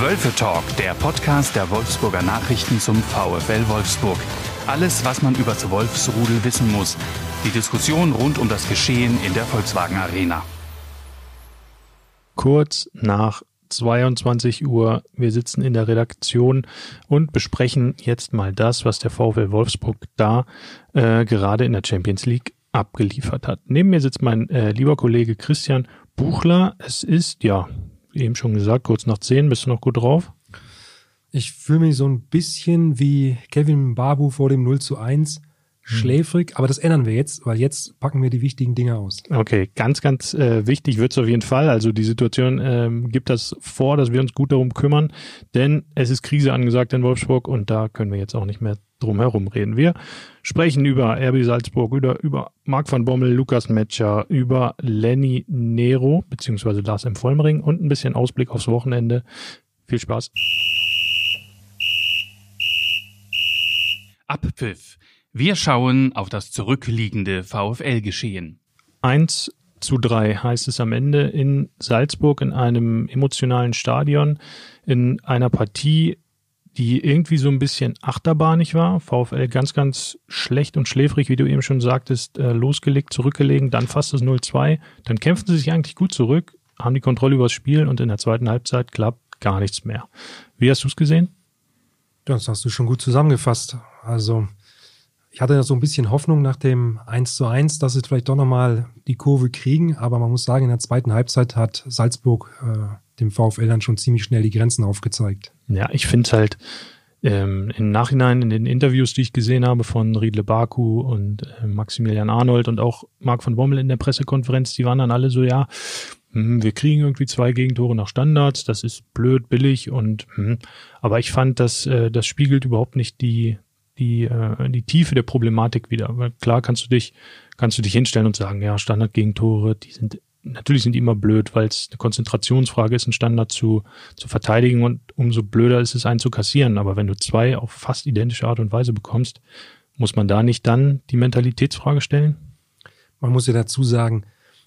Wölfe Talk, der Podcast der Wolfsburger Nachrichten zum VfL Wolfsburg. Alles, was man über das Wolfsrudel wissen muss. Die Diskussion rund um das Geschehen in der Volkswagen Arena. Kurz nach 22 Uhr. Wir sitzen in der Redaktion und besprechen jetzt mal das, was der VfL Wolfsburg da äh, gerade in der Champions League abgeliefert hat. Neben mir sitzt mein äh, lieber Kollege Christian Buchler. Es ist, ja, eben schon gesagt, kurz nach 10. Bist du noch gut drauf? Ich fühle mich so ein bisschen wie Kevin Babu vor dem 0 zu 1 schläfrig, aber das ändern wir jetzt, weil jetzt packen wir die wichtigen Dinge aus. Okay, ganz, ganz äh, wichtig wird es auf jeden Fall. Also die Situation ähm, gibt das vor, dass wir uns gut darum kümmern, denn es ist Krise angesagt in Wolfsburg und da können wir jetzt auch nicht mehr drum herum reden. Wir sprechen über RB Salzburg, über, über Marc van Bommel, Lukas Metscher, über Lenny Nero, beziehungsweise Lars M. Vollmering und ein bisschen Ausblick aufs Wochenende. Viel Spaß. Abpfiff. Wir schauen auf das zurückliegende VfL-Geschehen. 1 zu 3 heißt es am Ende in Salzburg in einem emotionalen Stadion, in einer Partie, die irgendwie so ein bisschen achterbahnig war. VfL ganz, ganz schlecht und schläfrig, wie du eben schon sagtest, äh, losgelegt, zurückgelegen, dann fast das 0-2. Dann kämpfen sie sich eigentlich gut zurück, haben die Kontrolle über das Spiel und in der zweiten Halbzeit klappt gar nichts mehr. Wie hast du es gesehen? Das hast du schon gut zusammengefasst. Also ich hatte ja so ein bisschen Hoffnung nach dem 1 zu 1, dass sie vielleicht doch nochmal die Kurve kriegen. Aber man muss sagen, in der zweiten Halbzeit hat Salzburg äh, dem VfL dann schon ziemlich schnell die Grenzen aufgezeigt. Ja, ich finde es halt ähm, im Nachhinein in den Interviews, die ich gesehen habe von Riedle Baku und äh, Maximilian Arnold und auch Marc von Bommel in der Pressekonferenz, die waren dann alle so, ja, hm, wir kriegen irgendwie zwei Gegentore nach Standards, das ist blöd, billig und hm. aber ich fand, dass äh, das spiegelt überhaupt nicht die die, äh, die Tiefe der Problematik wieder. Weil klar kannst du dich, kannst du dich hinstellen und sagen, ja, Standardgegentore, die sind, natürlich sind die immer blöd, weil es eine Konzentrationsfrage ist, einen Standard zu, zu verteidigen und umso blöder ist es, einen zu kassieren. Aber wenn du zwei auf fast identische Art und Weise bekommst, muss man da nicht dann die Mentalitätsfrage stellen? Man muss ja dazu sagen,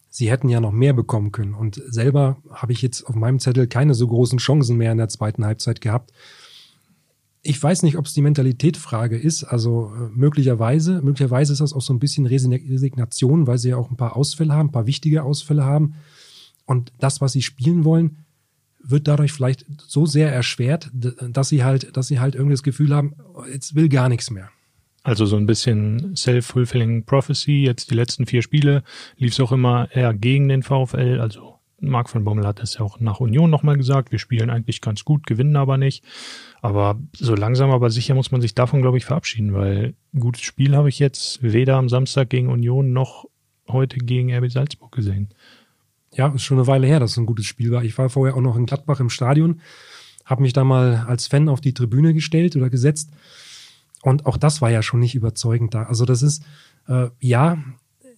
sie hätten ja noch mehr bekommen können. Und selber habe ich jetzt auf meinem Zettel keine so großen Chancen mehr in der zweiten Halbzeit gehabt ich weiß nicht, ob es die Mentalitätfrage ist. Also äh, möglicherweise, möglicherweise ist das auch so ein bisschen Resignation, weil sie ja auch ein paar Ausfälle haben, ein paar wichtige Ausfälle haben. Und das, was sie spielen wollen, wird dadurch vielleicht so sehr erschwert, dass sie halt, dass sie halt irgendwie das Gefühl haben, jetzt will gar nichts mehr. Also so ein bisschen self-fulfilling prophecy. Jetzt die letzten vier Spiele lief es auch immer eher gegen den VfL. Also Marc von Bommel hat es ja auch nach Union nochmal gesagt. Wir spielen eigentlich ganz gut, gewinnen aber nicht. Aber so langsam aber sicher muss man sich davon, glaube ich, verabschieden, weil ein gutes Spiel habe ich jetzt weder am Samstag gegen Union noch heute gegen RB Salzburg gesehen. Ja, ist schon eine Weile her, dass es ein gutes Spiel war. Ich war vorher auch noch in Gladbach im Stadion, habe mich da mal als Fan auf die Tribüne gestellt oder gesetzt. Und auch das war ja schon nicht überzeugend da. Also das ist, äh, ja,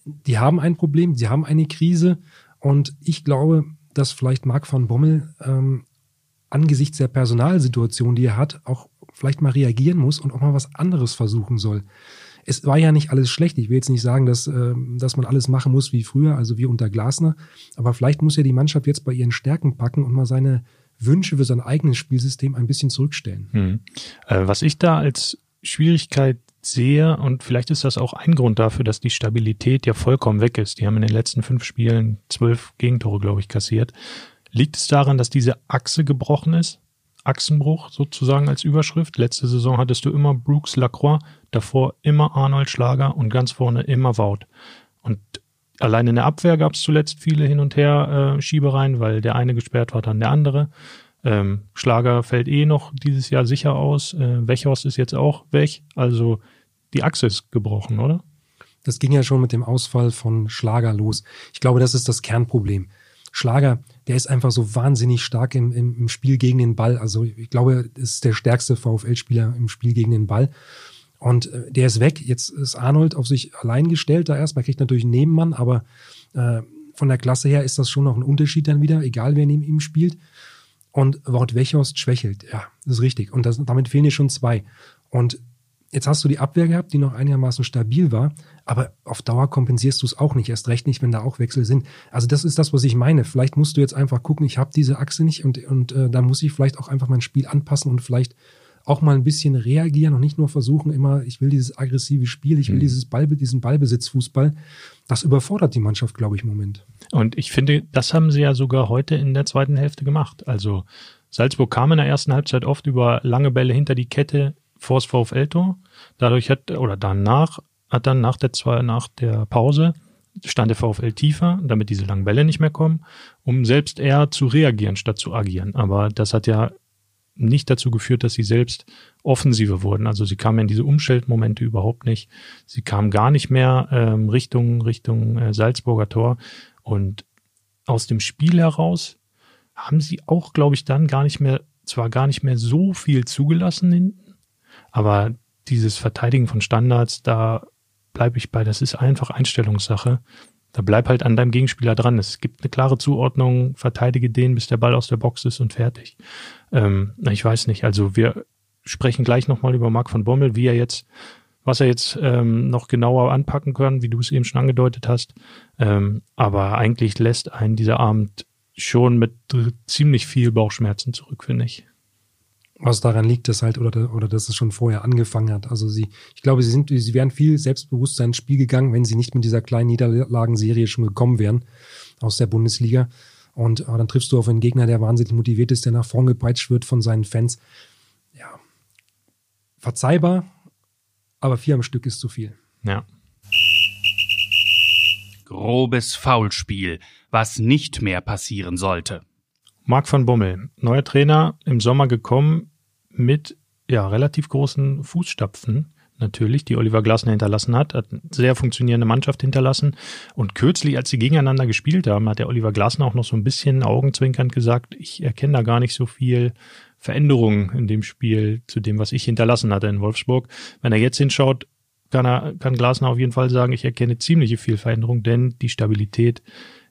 die haben ein Problem, sie haben eine Krise. Und ich glaube, dass vielleicht Marc van Bommel ähm, angesichts der Personalsituation, die er hat, auch vielleicht mal reagieren muss und auch mal was anderes versuchen soll. Es war ja nicht alles schlecht. Ich will jetzt nicht sagen, dass, äh, dass man alles machen muss wie früher, also wie unter Glasner. Aber vielleicht muss ja die Mannschaft jetzt bei ihren Stärken packen und mal seine Wünsche für sein eigenes Spielsystem ein bisschen zurückstellen. Hm. Äh, was ich da als Schwierigkeit sehe, und vielleicht ist das auch ein Grund dafür, dass die Stabilität ja vollkommen weg ist. Die haben in den letzten fünf Spielen zwölf Gegentore, glaube ich, kassiert. Liegt es daran, dass diese Achse gebrochen ist? Achsenbruch sozusagen als Überschrift. Letzte Saison hattest du immer Brooks Lacroix, davor immer Arnold Schlager und ganz vorne immer Wout. Und allein in der Abwehr gab es zuletzt viele Hin- und Her äh, Schiebereien, weil der eine gesperrt war, dann der andere. Ähm, Schlager fällt eh noch dieses Jahr sicher aus. Äh, Wechhorst ist jetzt auch weg. Also die Achse ist gebrochen, oder? Das ging ja schon mit dem Ausfall von Schlager los. Ich glaube, das ist das Kernproblem. Schlager, der ist einfach so wahnsinnig stark im, im, im Spiel gegen den Ball. Also ich glaube, ist der stärkste VfL-Spieler im Spiel gegen den Ball. Und äh, der ist weg. Jetzt ist Arnold auf sich allein gestellt da erst. Man kriegt natürlich einen Nebenmann, aber äh, von der Klasse her ist das schon noch ein Unterschied dann wieder, egal wer neben ihm spielt. Und Wort Wechhorst schwächelt. Ja, das ist richtig. Und das, damit fehlen hier schon zwei. Und Jetzt hast du die Abwehr gehabt, die noch einigermaßen stabil war, aber auf Dauer kompensierst du es auch nicht, erst recht nicht, wenn da auch Wechsel sind. Also das ist das, was ich meine. Vielleicht musst du jetzt einfach gucken, ich habe diese Achse nicht und, und äh, da muss ich vielleicht auch einfach mein Spiel anpassen und vielleicht auch mal ein bisschen reagieren und nicht nur versuchen, immer, ich will dieses aggressive Spiel, ich will mhm. dieses Ball, diesen Ballbesitzfußball. Das überfordert die Mannschaft, glaube ich, im Moment. Und ich finde, das haben sie ja sogar heute in der zweiten Hälfte gemacht. Also Salzburg kam in der ersten Halbzeit oft über lange Bälle hinter die Kette vors VfL-Tor. Dadurch hat, oder danach, hat dann nach der, zwei, nach der Pause stand der VfL tiefer, damit diese langen Bälle nicht mehr kommen, um selbst eher zu reagieren statt zu agieren. Aber das hat ja nicht dazu geführt, dass sie selbst offensiver wurden. Also sie kamen in diese Umschaltmomente überhaupt nicht. Sie kamen gar nicht mehr ähm, Richtung Richtung äh, Salzburger Tor und aus dem Spiel heraus haben sie auch, glaube ich, dann gar nicht mehr, zwar gar nicht mehr so viel zugelassen hinten, aber dieses Verteidigen von Standards, da bleibe ich bei, das ist einfach Einstellungssache. Da bleib halt an deinem Gegenspieler dran. Es gibt eine klare Zuordnung, verteidige den, bis der Ball aus der Box ist und fertig. Ähm, ich weiß nicht. Also wir sprechen gleich nochmal über Marc von Bommel, wie er jetzt, was er jetzt ähm, noch genauer anpacken kann, wie du es eben schon angedeutet hast. Ähm, aber eigentlich lässt einen dieser Abend schon mit ziemlich viel Bauchschmerzen zurück, finde ich. Was daran liegt, dass halt, oder, oder dass es schon vorher angefangen hat. Also sie, ich glaube, sie sind, sie wären viel selbstbewusster ins Spiel gegangen, wenn sie nicht mit dieser kleinen Niederlagenserie schon gekommen wären aus der Bundesliga. Und aber dann triffst du auf einen Gegner, der wahnsinnig motiviert ist, der nach vorn gepeitscht wird von seinen Fans. Ja, verzeihbar, aber vier am Stück ist zu viel. Ja. Grobes Foulspiel was nicht mehr passieren sollte. Marc van Bommel, neuer Trainer, im Sommer gekommen mit ja, relativ großen Fußstapfen natürlich, die Oliver Glasner hinterlassen hat, hat eine sehr funktionierende Mannschaft hinterlassen. Und kürzlich, als sie gegeneinander gespielt haben, hat der Oliver Glasner auch noch so ein bisschen augenzwinkernd gesagt, ich erkenne da gar nicht so viel Veränderung in dem Spiel zu dem, was ich hinterlassen hatte in Wolfsburg. Wenn er jetzt hinschaut, kann er, kann Glasner auf jeden Fall sagen, ich erkenne ziemliche viel Veränderung, denn die Stabilität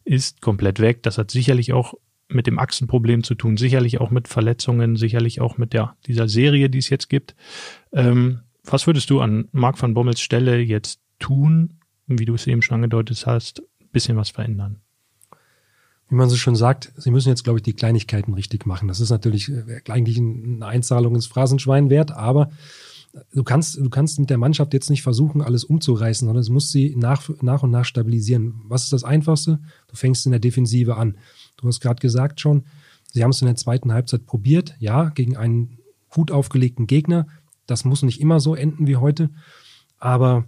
ist komplett weg. Das hat sicherlich auch mit dem Achsenproblem zu tun, sicherlich auch mit Verletzungen, sicherlich auch mit der, dieser Serie, die es jetzt gibt. Ähm, was würdest du an Marc van Bommels Stelle jetzt tun, wie du es eben schon angedeutet hast, ein bisschen was verändern? Wie man so schon sagt, sie müssen jetzt, glaube ich, die Kleinigkeiten richtig machen. Das ist natürlich äh, eigentlich eine Einzahlung ins Phrasenschwein wert, aber du kannst, du kannst mit der Mannschaft jetzt nicht versuchen, alles umzureißen, sondern es muss sie nach, nach und nach stabilisieren. Was ist das Einfachste? Du fängst in der Defensive an. Du hast gerade gesagt schon, sie haben es in der zweiten Halbzeit probiert, ja, gegen einen gut aufgelegten Gegner. Das muss nicht immer so enden wie heute, aber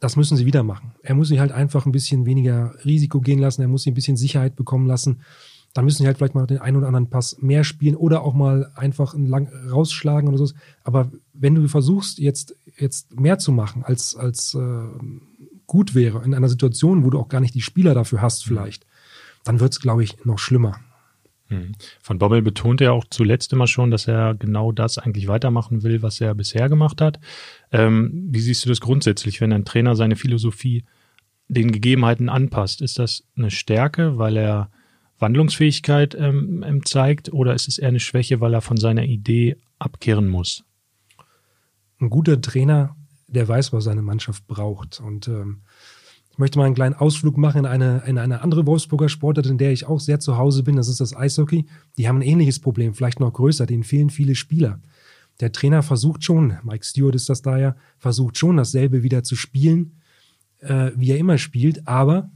das müssen sie wieder machen. Er muss sich halt einfach ein bisschen weniger Risiko gehen lassen, er muss sich ein bisschen Sicherheit bekommen lassen dann müssen sie halt vielleicht mal den einen oder anderen Pass mehr spielen oder auch mal einfach lang rausschlagen oder so. Aber wenn du versuchst, jetzt, jetzt mehr zu machen, als, als äh, gut wäre, in einer Situation, wo du auch gar nicht die Spieler dafür hast, vielleicht, dann wird es, glaube ich, noch schlimmer. Hm. Von Bommel betonte er auch zuletzt immer schon, dass er genau das eigentlich weitermachen will, was er bisher gemacht hat. Ähm, wie siehst du das grundsätzlich, wenn ein Trainer seine Philosophie den Gegebenheiten anpasst? Ist das eine Stärke, weil er Wandlungsfähigkeit ähm, ähm, zeigt oder ist es eher eine Schwäche, weil er von seiner Idee abkehren muss? Ein guter Trainer, der weiß, was seine Mannschaft braucht. Und ähm, möchte mal einen kleinen Ausflug machen in eine, in eine andere Wolfsburger Sportart, in der ich auch sehr zu Hause bin. Das ist das Eishockey. Die haben ein ähnliches Problem, vielleicht noch größer. Denen fehlen viele Spieler. Der Trainer versucht schon, Mike Stewart ist das da ja, versucht schon dasselbe wieder zu spielen, äh, wie er immer spielt, aber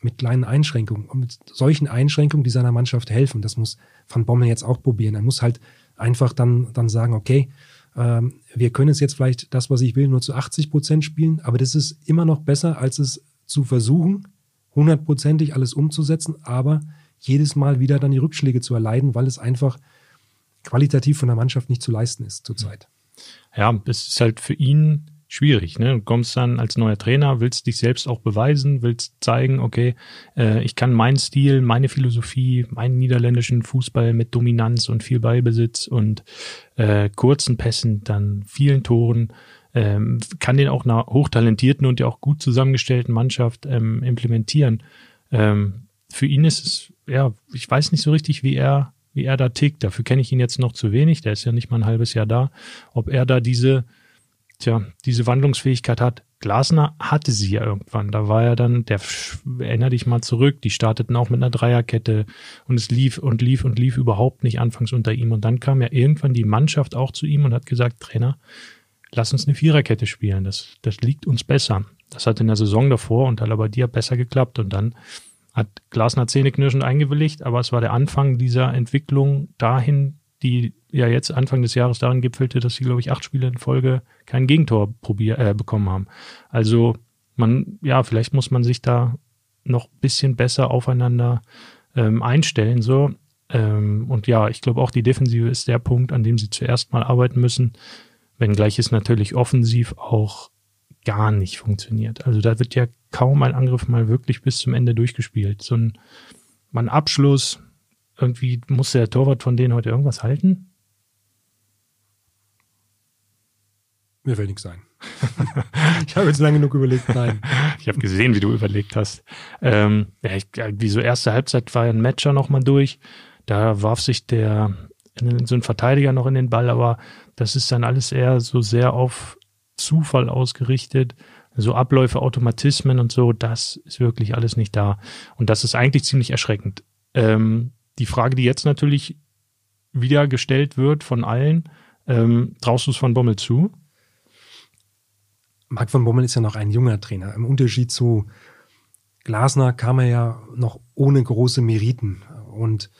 mit kleinen Einschränkungen und mit solchen Einschränkungen, die seiner Mannschaft helfen. Das muss Van Bommel jetzt auch probieren. Er muss halt einfach dann, dann sagen, okay, ähm, wir können es jetzt vielleicht das, was ich will, nur zu 80 Prozent spielen, aber das ist immer noch besser, als es zu versuchen, hundertprozentig alles umzusetzen, aber jedes Mal wieder dann die Rückschläge zu erleiden, weil es einfach qualitativ von der Mannschaft nicht zu leisten ist zurzeit. Ja, es ist halt für ihn schwierig. Ne? Du kommst dann als neuer Trainer, willst dich selbst auch beweisen, willst zeigen, okay, äh, ich kann meinen Stil, meine Philosophie, meinen niederländischen Fußball mit Dominanz und viel Ballbesitz und äh, kurzen Pässen, dann vielen Toren, ähm, kann den auch einer hochtalentierten und ja auch gut zusammengestellten Mannschaft ähm, implementieren. Ähm, für ihn ist es, ja, ich weiß nicht so richtig, wie er wie er da tickt. Dafür kenne ich ihn jetzt noch zu wenig. Der ist ja nicht mal ein halbes Jahr da. Ob er da diese tja, diese Wandlungsfähigkeit hat. Glasner hatte sie ja irgendwann. Da war er dann, der erinnere dich mal zurück, die starteten auch mit einer Dreierkette und es lief und lief und lief überhaupt nicht anfangs unter ihm. Und dann kam ja irgendwann die Mannschaft auch zu ihm und hat gesagt, Trainer, lass uns eine Viererkette spielen. Das, das liegt uns besser. Das hat in der Saison davor unter Labadia besser geklappt und dann hat Glasner zähneknirschend eingewilligt, aber es war der Anfang dieser Entwicklung dahin, die ja jetzt Anfang des Jahres darin gipfelte, dass sie, glaube ich, acht Spiele in Folge kein Gegentor probier, äh, bekommen haben. Also man, ja, vielleicht muss man sich da noch bisschen besser aufeinander ähm, einstellen. So. Ähm, und ja, ich glaube auch die Defensive ist der Punkt, an dem sie zuerst mal arbeiten müssen, wenngleich es natürlich offensiv auch gar nicht funktioniert. Also da wird ja kaum ein Angriff mal wirklich bis zum Ende durchgespielt. So ein, mal ein Abschluss, irgendwie muss der Torwart von denen heute irgendwas halten? Mir fällt nichts ein. ich habe jetzt lange genug überlegt, nein. ich habe gesehen, wie du überlegt hast. Ähm, ja, ich, wie so erste Halbzeit war ja ein Matcher nochmal durch. Da warf sich der so ein Verteidiger noch in den Ball, aber das ist dann alles eher so sehr auf Zufall ausgerichtet. So Abläufe, Automatismen und so, das ist wirklich alles nicht da. Und das ist eigentlich ziemlich erschreckend. Ähm, die Frage, die jetzt natürlich wieder gestellt wird von allen, ähm, traust du es von Bommel zu? Marc von Bommel ist ja noch ein junger Trainer. Im Unterschied zu Glasner kam er ja noch ohne große Meriten. Und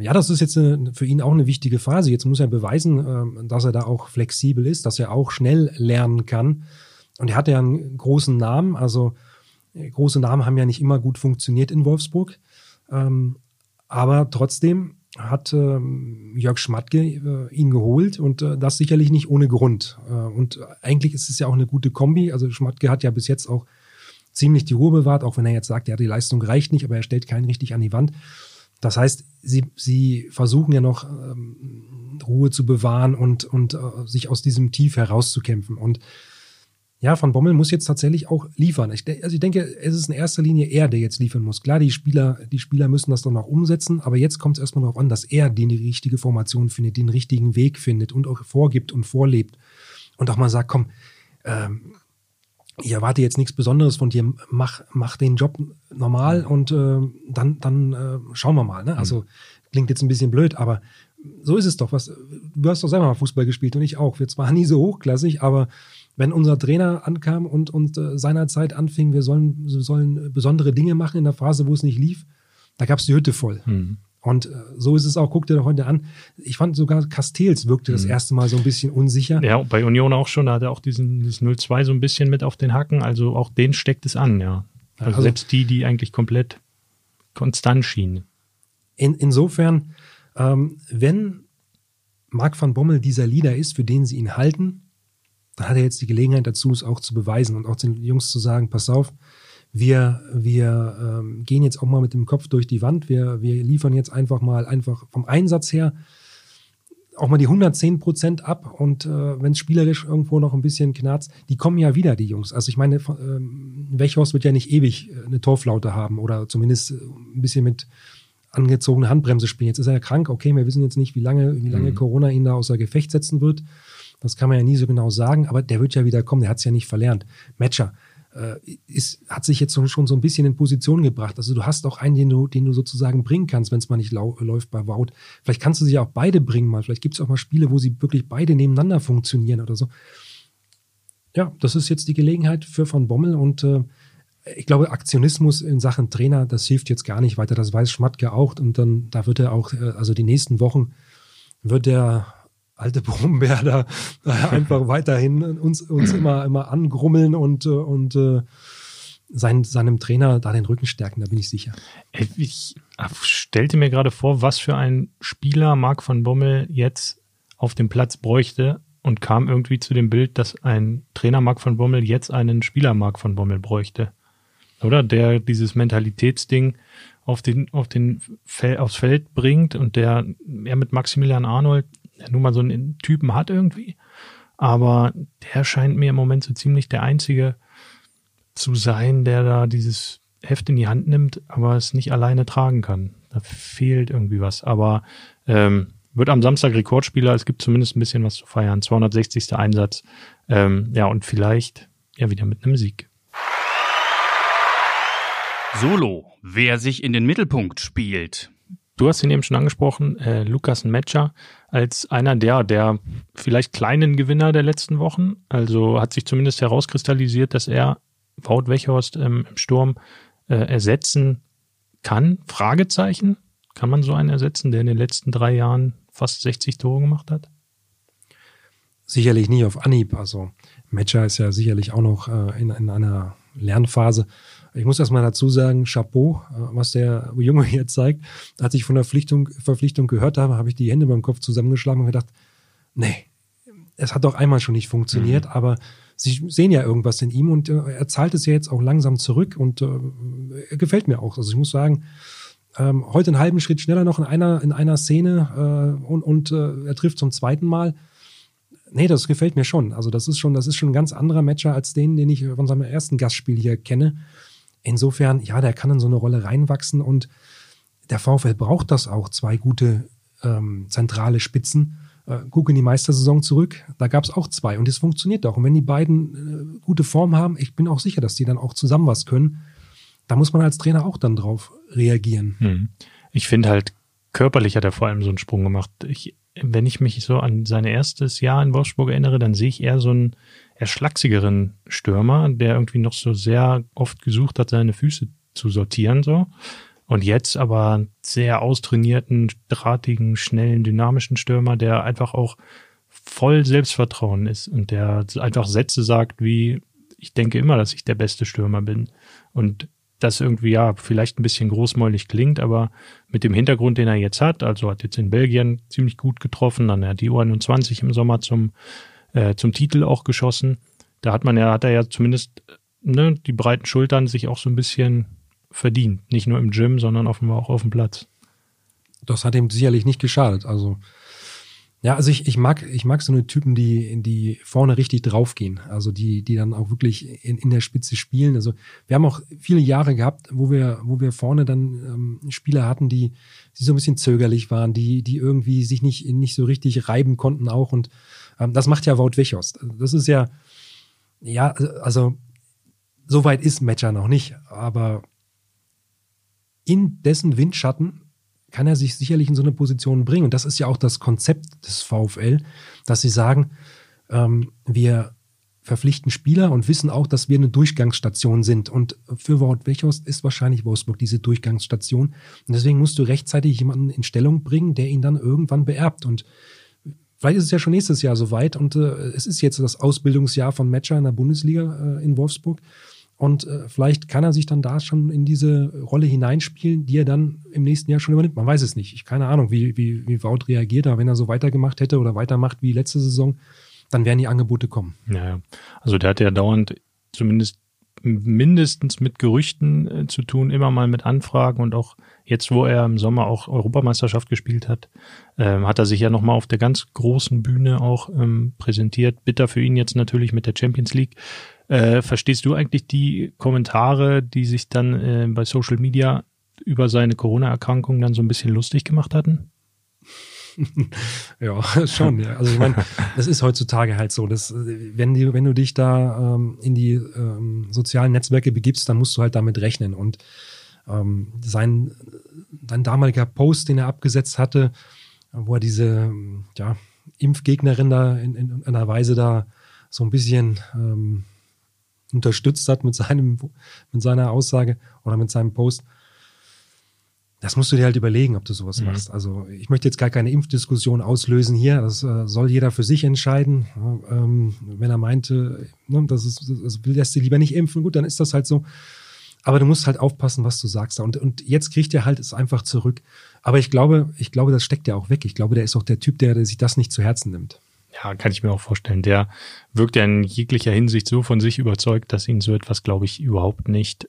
ja, das ist jetzt für ihn auch eine wichtige Phase. Jetzt muss er beweisen, äh, dass er da auch flexibel ist, dass er auch schnell lernen kann. Und er hat ja einen großen Namen. Also äh, große Namen haben ja nicht immer gut funktioniert in Wolfsburg. Ähm, aber trotzdem hat ähm, Jörg Schmatke äh, ihn geholt und äh, das sicherlich nicht ohne Grund. Und eigentlich ist es ja auch eine gute Kombi. Also Schmatke hat ja bis jetzt auch ziemlich die Ruhe bewahrt, auch wenn er jetzt sagt, ja, die Leistung reicht nicht, aber er stellt keinen richtig an die Wand. Das heißt, sie, sie versuchen ja noch ähm, Ruhe zu bewahren und, und äh, sich aus diesem Tief herauszukämpfen. Und ja, Van Bommel muss jetzt tatsächlich auch liefern. Ich, also ich denke, es ist in erster Linie er, der jetzt liefern muss. Klar, die Spieler, die Spieler müssen das dann noch umsetzen, aber jetzt kommt es erstmal darauf an, dass er die, die richtige Formation findet, den richtigen Weg findet und auch vorgibt und vorlebt. Und auch mal sagt, komm, ähm, ich erwarte jetzt nichts Besonderes von dir, mach, mach den Job normal und äh, dann, dann äh, schauen wir mal. Ne? Also klingt jetzt ein bisschen blöd, aber so ist es doch. Was, du hast doch selber mal Fußball gespielt und ich auch. Wir zwar nie so hochklassig, aber wenn unser Trainer ankam und, und äh, seinerzeit anfing, wir sollen, wir sollen besondere Dinge machen in der Phase, wo es nicht lief, da gab es die Hütte voll. Mhm. Und äh, so ist es auch, guck dir doch heute an. Ich fand sogar Castells wirkte das mhm. erste Mal so ein bisschen unsicher. Ja, bei Union auch schon, da hat er auch diesen dieses 0-2 so ein bisschen mit auf den Hacken. Also auch den steckt es an, ja. Also, also selbst die, die eigentlich komplett konstant schienen. In, insofern, ähm, wenn Marc van Bommel dieser Leader ist, für den sie ihn halten, dann hat er jetzt die Gelegenheit dazu, es auch zu beweisen und auch den Jungs zu sagen, pass auf, wir, wir ähm, gehen jetzt auch mal mit dem Kopf durch die Wand, wir, wir liefern jetzt einfach mal einfach vom Einsatz her auch mal die 110 Prozent ab und äh, wenn es spielerisch irgendwo noch ein bisschen knarzt, die kommen ja wieder, die Jungs. Also ich meine, ähm, Wechhorst wird ja nicht ewig äh, eine Torflaute haben oder zumindest äh, ein bisschen mit angezogener Handbremse spielen. Jetzt ist er ja krank, okay, wir wissen jetzt nicht, wie lange, wie lange mhm. Corona ihn da außer Gefecht setzen wird. Das kann man ja nie so genau sagen, aber der wird ja wieder kommen, der hat es ja nicht verlernt. Matcher ist, hat sich jetzt schon so ein bisschen in Position gebracht. Also du hast auch einen, den du, den du sozusagen bringen kannst, wenn es mal nicht läuft bei Wout. Vielleicht kannst du sie auch beide bringen mal. Vielleicht gibt es auch mal Spiele, wo sie wirklich beide nebeneinander funktionieren oder so. Ja, das ist jetzt die Gelegenheit für Van Bommel und äh, ich glaube, Aktionismus in Sachen Trainer, das hilft jetzt gar nicht weiter. Das weiß Schmatke auch. Und dann, da wird er auch, äh, also die nächsten Wochen wird er alte Brummbär da einfach weiterhin uns, uns immer, immer angrummeln und, äh, und äh, sein, seinem Trainer da den Rücken stärken, da bin ich sicher. Ich stellte mir gerade vor, was für ein Spieler Marc von Bommel jetzt auf dem Platz bräuchte und kam irgendwie zu dem Bild, dass ein Trainer Marc von Bommel jetzt einen Spieler Marc von Bommel bräuchte. Oder? Der dieses Mentalitätsding auf den, auf den Fel aufs Feld bringt und der er mit Maximilian Arnold nun mal so einen Typen hat irgendwie. Aber der scheint mir im Moment so ziemlich der einzige zu sein, der da dieses Heft in die Hand nimmt, aber es nicht alleine tragen kann. Da fehlt irgendwie was. Aber ähm, wird am Samstag Rekordspieler. Es gibt zumindest ein bisschen was zu feiern. 260. Einsatz. Ähm, ja, und vielleicht ja wieder mit einem Sieg. Solo, wer sich in den Mittelpunkt spielt. Du hast ihn eben schon angesprochen, äh, Lukas Metscher als einer der, der vielleicht kleinen Gewinner der letzten Wochen. Also hat sich zumindest herauskristallisiert, dass er Wout Wechhorst ähm, im Sturm äh, ersetzen kann. Fragezeichen. Kann man so einen ersetzen, der in den letzten drei Jahren fast 60 Tore gemacht hat? Sicherlich nicht auf Anhieb. Also Metscher ist ja sicherlich auch noch äh, in, in einer Lernphase. Ich muss erst mal dazu sagen, Chapeau, äh, was der Junge hier zeigt. Als ich von der Verpflichtung, Verpflichtung gehört habe, habe ich die Hände beim Kopf zusammengeschlagen und gedacht, nee, es hat doch einmal schon nicht funktioniert, mhm. aber sie sehen ja irgendwas in ihm und äh, er zahlt es ja jetzt auch langsam zurück und äh, er gefällt mir auch. Also ich muss sagen, ähm, heute einen halben Schritt schneller noch in einer, in einer Szene äh, und, und äh, er trifft zum zweiten Mal. Nee, das gefällt mir schon. Also das ist schon, das ist schon ein ganz anderer Matcher als den, den ich von seinem ersten Gastspiel hier kenne. Insofern, ja, der kann in so eine Rolle reinwachsen und der VfL braucht das auch, zwei gute ähm, zentrale Spitzen. Äh, guck in die Meistersaison zurück, da gab es auch zwei und es funktioniert auch. Und wenn die beiden äh, gute Form haben, ich bin auch sicher, dass die dann auch zusammen was können. Da muss man als Trainer auch dann drauf reagieren. Hm. Ich finde halt, körperlich hat er vor allem so einen Sprung gemacht. Ich, wenn ich mich so an sein erstes Jahr in Wolfsburg erinnere, dann sehe ich eher so einen eher schlachsigeren Stürmer, der irgendwie noch so sehr oft gesucht hat, seine Füße zu sortieren, so. Und jetzt aber sehr austrainierten, drahtigen, schnellen, dynamischen Stürmer, der einfach auch voll Selbstvertrauen ist und der einfach Sätze sagt wie, ich denke immer, dass ich der beste Stürmer bin. Und das irgendwie ja vielleicht ein bisschen großmäulig klingt, aber mit dem Hintergrund, den er jetzt hat, also hat jetzt in Belgien ziemlich gut getroffen, dann hat die U21 im Sommer zum, äh, zum Titel auch geschossen. Da hat man ja, hat er ja zumindest ne, die breiten Schultern sich auch so ein bisschen verdient. Nicht nur im Gym, sondern offenbar auch auf dem Platz. Das hat ihm sicherlich nicht geschadet. Also ja, also ich, ich mag, ich mag so eine Typen, die, die vorne richtig draufgehen. Also die, die dann auch wirklich in, in der Spitze spielen. Also wir haben auch viele Jahre gehabt, wo wir, wo wir vorne dann ähm, Spieler hatten, die, die so ein bisschen zögerlich waren, die, die irgendwie sich nicht, nicht so richtig reiben konnten auch. Und das macht ja Wout Wechost. Das ist ja, ja, also so weit ist Matcher noch nicht, aber in dessen Windschatten kann er sich sicherlich in so eine Position bringen. Und das ist ja auch das Konzept des VfL, dass sie sagen, ähm, wir verpflichten Spieler und wissen auch, dass wir eine Durchgangsstation sind. Und für Wout Weghorst ist wahrscheinlich Wolfsburg diese Durchgangsstation. Und deswegen musst du rechtzeitig jemanden in Stellung bringen, der ihn dann irgendwann beerbt. Und vielleicht ist es ja schon nächstes Jahr soweit. Und äh, es ist jetzt das Ausbildungsjahr von Matcher in der Bundesliga äh, in Wolfsburg. Und äh, vielleicht kann er sich dann da schon in diese Rolle hineinspielen, die er dann im nächsten Jahr schon übernimmt. Man weiß es nicht. Ich keine Ahnung, wie, wie, wie Wout reagiert, aber wenn er so weitergemacht hätte oder weitermacht wie letzte Saison, dann werden die Angebote kommen. Ja, also der hat ja dauernd zumindest mindestens mit Gerüchten äh, zu tun, immer mal mit Anfragen und auch jetzt, wo er im Sommer auch Europameisterschaft gespielt hat, ähm, hat er sich ja nochmal auf der ganz großen Bühne auch ähm, präsentiert. Bitter für ihn jetzt natürlich mit der Champions League. Äh, verstehst du eigentlich die Kommentare, die sich dann äh, bei Social Media über seine Corona-Erkrankung dann so ein bisschen lustig gemacht hatten? ja, schon. Ja. Also ich meine, das ist heutzutage halt so, dass wenn du, wenn du dich da ähm, in die ähm, sozialen Netzwerke begibst, dann musst du halt damit rechnen. Und ähm, sein, sein damaliger Post, den er abgesetzt hatte, wo er diese ja, Impfgegnerin da in, in einer Weise da so ein bisschen ähm, unterstützt hat mit, seinem, mit seiner Aussage oder mit seinem Post. Das musst du dir halt überlegen, ob du sowas mhm. machst. Also ich möchte jetzt gar keine Impfdiskussion auslösen hier. Das äh, soll jeder für sich entscheiden. ähm, wenn er meinte, ne, das, ist, das lässt sich lieber nicht impfen, gut, dann ist das halt so. Aber du musst halt aufpassen, was du sagst. Und, und jetzt kriegt er halt es einfach zurück. Aber ich glaube, ich glaube, das steckt ja auch weg. Ich glaube, der ist auch der Typ, der, der sich das nicht zu Herzen nimmt. Ja, kann ich mir auch vorstellen. Der wirkt ja in jeglicher Hinsicht so von sich überzeugt, dass ihn so etwas, glaube ich, überhaupt nicht